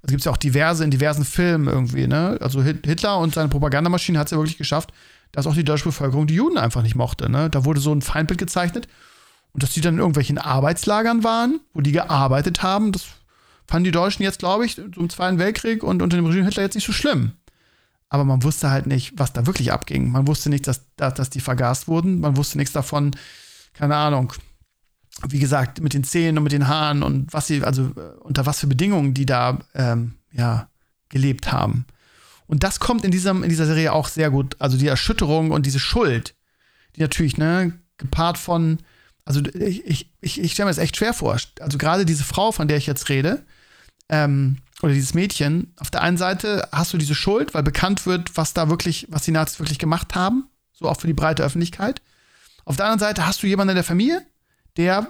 Also gibt es ja auch diverse in diversen Filmen irgendwie, ne? Also Hitler und seine Propagandamaschine hat es ja wirklich geschafft, dass auch die deutsche Bevölkerung die Juden einfach nicht mochte. Ne? Da wurde so ein Feindbild gezeichnet und dass die dann in irgendwelchen Arbeitslagern waren, wo die gearbeitet haben, das fanden die Deutschen jetzt, glaube ich, zum Zweiten Weltkrieg und unter dem Regime Hitler jetzt nicht so schlimm. Aber man wusste halt nicht, was da wirklich abging. Man wusste nicht, dass, dass, dass die vergast wurden. Man wusste nichts davon, keine Ahnung, wie gesagt, mit den Zähnen und mit den Haaren und was sie, also äh, unter was für Bedingungen die da, ähm, ja, gelebt haben. Und das kommt in, diesem, in dieser Serie auch sehr gut. Also die Erschütterung und diese Schuld, die natürlich, ne, gepaart von, also ich, ich, ich, ich stelle mir das echt schwer vor. Also gerade diese Frau, von der ich jetzt rede, ähm, oder dieses Mädchen, auf der einen Seite hast du diese Schuld, weil bekannt wird, was da wirklich, was die Nazis wirklich gemacht haben, so auch für die breite Öffentlichkeit. Auf der anderen Seite hast du jemanden in der Familie, der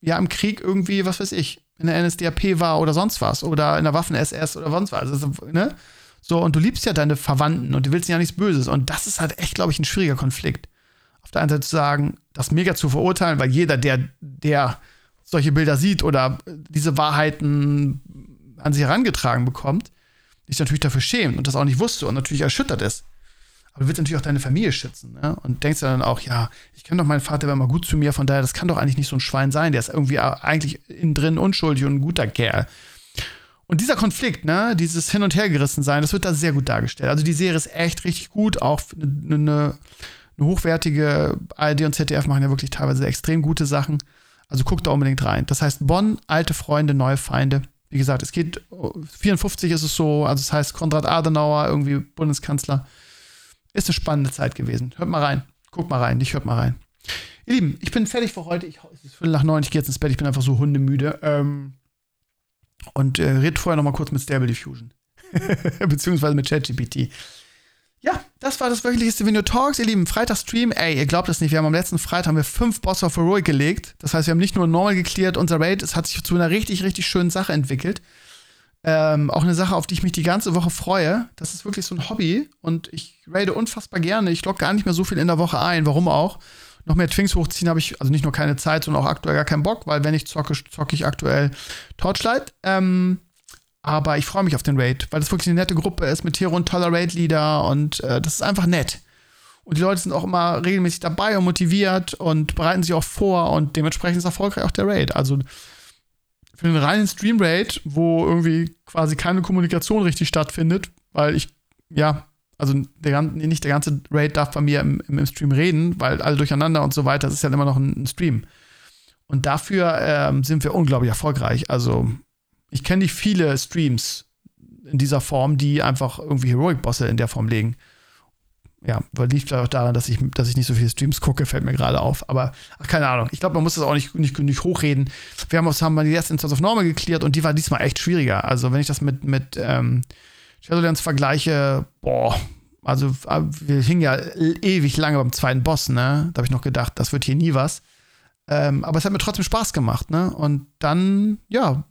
ja im Krieg irgendwie, was weiß ich, in der NSDAP war oder sonst was oder in der Waffen-SS oder sonst was. Also, ne? So, und du liebst ja deine Verwandten und du willst ja nichts Böses. Und das ist halt echt, glaube ich, ein schwieriger Konflikt auf der einen Seite zu sagen, das mega zu verurteilen, weil jeder, der, der solche Bilder sieht oder diese Wahrheiten an sich herangetragen bekommt, sich natürlich dafür schämt und das auch nicht wusste und natürlich erschüttert ist. Aber du willst natürlich auch deine Familie schützen, ne? Und denkst dann auch, ja, ich kenne doch meinen Vater, der war mal gut zu mir, von daher, das kann doch eigentlich nicht so ein Schwein sein, der ist irgendwie eigentlich innen drin unschuldig und ein guter Kerl. Und dieser Konflikt, ne, dieses Hin- und Hergerissen sein, das wird da sehr gut dargestellt. Also die Serie ist echt richtig gut, auch eine eine hochwertige ARD und ZDF machen ja wirklich teilweise extrem gute Sachen. Also guckt da unbedingt rein. Das heißt Bonn, alte Freunde, neue Feinde. Wie gesagt, es geht, 54 ist es so, also es heißt Konrad Adenauer, irgendwie Bundeskanzler. Ist eine spannende Zeit gewesen. Hört mal rein. Guckt mal rein, nicht hört mal rein. Ihr Lieben, ich bin fertig für heute. Ich, es ist Viertel nach neun, ich gehe jetzt ins Bett, ich bin einfach so hundemüde. Ähm, und äh, red vorher noch mal kurz mit Stable Diffusion. Beziehungsweise mit ChatGPT. Ja, das war das wöchentliche Stevenio Talks, ihr Lieben. Freitag-Stream, ey, ihr glaubt es nicht, wir haben am letzten Freitag haben wir fünf Boss of Heroic gelegt. Das heißt, wir haben nicht nur normal geklärt, unser Raid, es hat sich zu einer richtig, richtig schönen Sache entwickelt. Ähm, auch eine Sache, auf die ich mich die ganze Woche freue. Das ist wirklich so ein Hobby und ich raide unfassbar gerne. Ich logge gar nicht mehr so viel in der Woche ein, warum auch. Noch mehr Twings hochziehen habe ich, also nicht nur keine Zeit, sondern auch aktuell gar keinen Bock, weil wenn ich zocke, zocke ich aktuell Torchlight. Ähm, aber ich freue mich auf den Raid, weil das wirklich eine nette Gruppe ist mit Hero und toller Raid-Leader und äh, das ist einfach nett. Und die Leute sind auch immer regelmäßig dabei und motiviert und bereiten sich auch vor und dementsprechend ist erfolgreich auch der Raid. Also für den reinen Stream-Raid, wo irgendwie quasi keine Kommunikation richtig stattfindet, weil ich, ja, also der, nicht der ganze Raid darf bei mir im, im Stream reden, weil alle durcheinander und so weiter, das ist ja immer noch ein, ein Stream. Und dafür ähm, sind wir unglaublich erfolgreich. Also ich kenne nicht viele Streams in dieser Form, die einfach irgendwie Heroic-Bosse in der Form legen. Ja, weil liegt vielleicht auch daran, dass ich, dass ich nicht so viele Streams gucke, fällt mir gerade auf. Aber ach, keine Ahnung. Ich glaube, man muss das auch nicht, nicht, nicht hochreden. Wir haben, haben mal die erste Instance of Normal geklärt und die war diesmal echt schwieriger. Also, wenn ich das mit, mit ähm, Shadowlands vergleiche, boah, Also äh, wir hingen ja ewig lange beim zweiten Boss, ne? Da habe ich noch gedacht, das wird hier nie was. Ähm, aber es hat mir trotzdem Spaß gemacht, ne? Und dann, ja,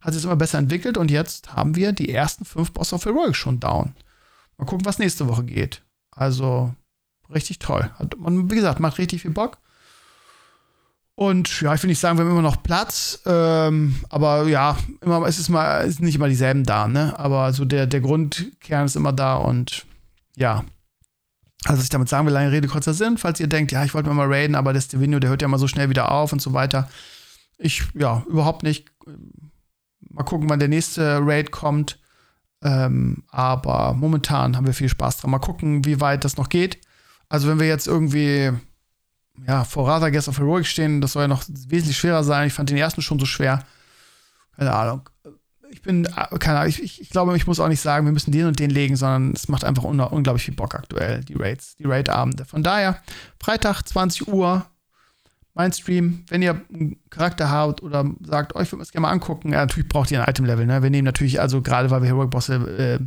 hat sich immer besser entwickelt und jetzt haben wir die ersten fünf Boss of Heroic schon down. Mal gucken, was nächste Woche geht. Also, richtig toll. Hat, und wie gesagt, macht richtig viel Bock. Und ja, ich will nicht sagen, wir haben immer noch Platz, ähm, aber ja, immer, es ist mal, es ist nicht immer dieselben da, ne? Aber so der, der Grundkern ist immer da und ja. Also, was ich damit sagen will, lange Rede, kurzer Sinn, falls ihr denkt, ja, ich wollte mal raiden, aber der Stevino, der hört ja mal so schnell wieder auf und so weiter. Ich, ja, überhaupt nicht. Mal gucken, wann der nächste Raid kommt. Ähm, aber momentan haben wir viel Spaß dran. Mal gucken, wie weit das noch geht. Also, wenn wir jetzt irgendwie ja, vor Rather Guest of Heroic stehen, das soll ja noch wesentlich schwerer sein. Ich fand den ersten schon so schwer. Keine Ahnung. Ich bin, keine Ahnung, ich, ich, glaube, ich muss auch nicht sagen, wir müssen den und den legen, sondern es macht einfach un unglaublich viel Bock aktuell, die Raids, die Raid-Abende. Von daher, Freitag, 20 Uhr, mein Stream. Wenn ihr einen Charakter habt oder sagt, euch oh, würde es gerne mal angucken, ja, natürlich braucht ihr ein Item-Level. Ne? Wir nehmen natürlich, also gerade weil wir Heroic-Bosse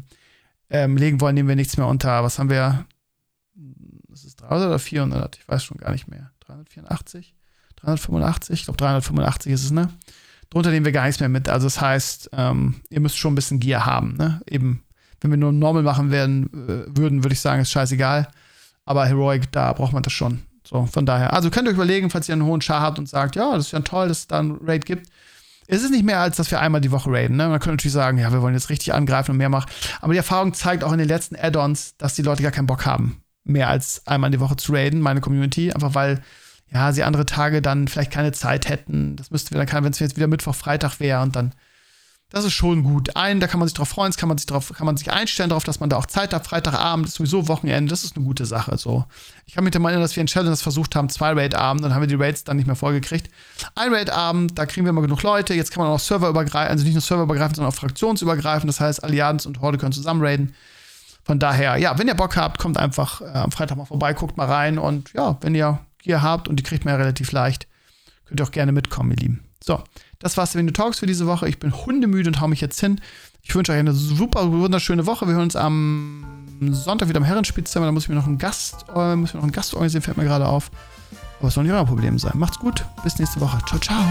äh, ähm, legen wollen, nehmen wir nichts mehr unter. Was haben wir? das ist 300 oder 400, ich weiß schon gar nicht mehr. 384, 385, ich glaube 385 ist es, ne? Drunter nehmen wir gar nichts mehr mit. Also das heißt, ähm, ihr müsst schon ein bisschen Gear haben, ne? Eben, wenn wir nur Normal machen werden, äh, würden, würde ich sagen, ist scheißegal. Aber Heroic, da braucht man das schon. So, von daher. Also könnt ihr euch überlegen, falls ihr einen hohen Char habt und sagt, ja, das ist ja toll, dass es da ein Raid gibt. Es ist nicht mehr, als dass wir einmal die Woche raiden. Ne? Man könnte natürlich sagen, ja, wir wollen jetzt richtig angreifen und mehr machen. Aber die Erfahrung zeigt auch in den letzten Add-ons, dass die Leute gar keinen Bock haben mehr als einmal in die Woche zu raiden, meine Community, einfach weil ja, sie andere Tage dann vielleicht keine Zeit hätten. Das müssten wir dann, wenn es jetzt wieder Mittwoch, Freitag wäre und dann, das ist schon gut. Ein, da kann man sich drauf freuen, kann man sich drauf, kann man sich einstellen darauf, dass man da auch Zeit hat. Freitagabend ist sowieso Wochenende, das ist eine gute Sache. So. Ich kann mich mal erinnern, dass wir in Challenge versucht haben, zwei Raid-Abend, dann haben wir die Raids dann nicht mehr vollgekriegt. Ein Raid-Abend, da kriegen wir immer genug Leute. Jetzt kann man auch serverübergreifend, also nicht nur serverübergreifend, sondern auch fraktionsübergreifend. Das heißt, Allianz und Horde können zusammen raiden. Von daher, ja, wenn ihr Bock habt, kommt einfach äh, am Freitag mal vorbei, guckt mal rein und ja, wenn ihr Gear habt und die kriegt man ja relativ leicht, könnt ihr auch gerne mitkommen, ihr Lieben. So, das war's wenn du Talks für diese Woche. Ich bin hundemüde und hau mich jetzt hin. Ich wünsche euch eine super, wunderschöne Woche. Wir hören uns am Sonntag wieder im Herrenspielzimmer. Da muss ich mir noch einen Gast, äh, muss mir noch einen Gast organisieren, fällt mir gerade auf. Aber es soll nicht euer Problem sein. Macht's gut. Bis nächste Woche. Ciao, ciao.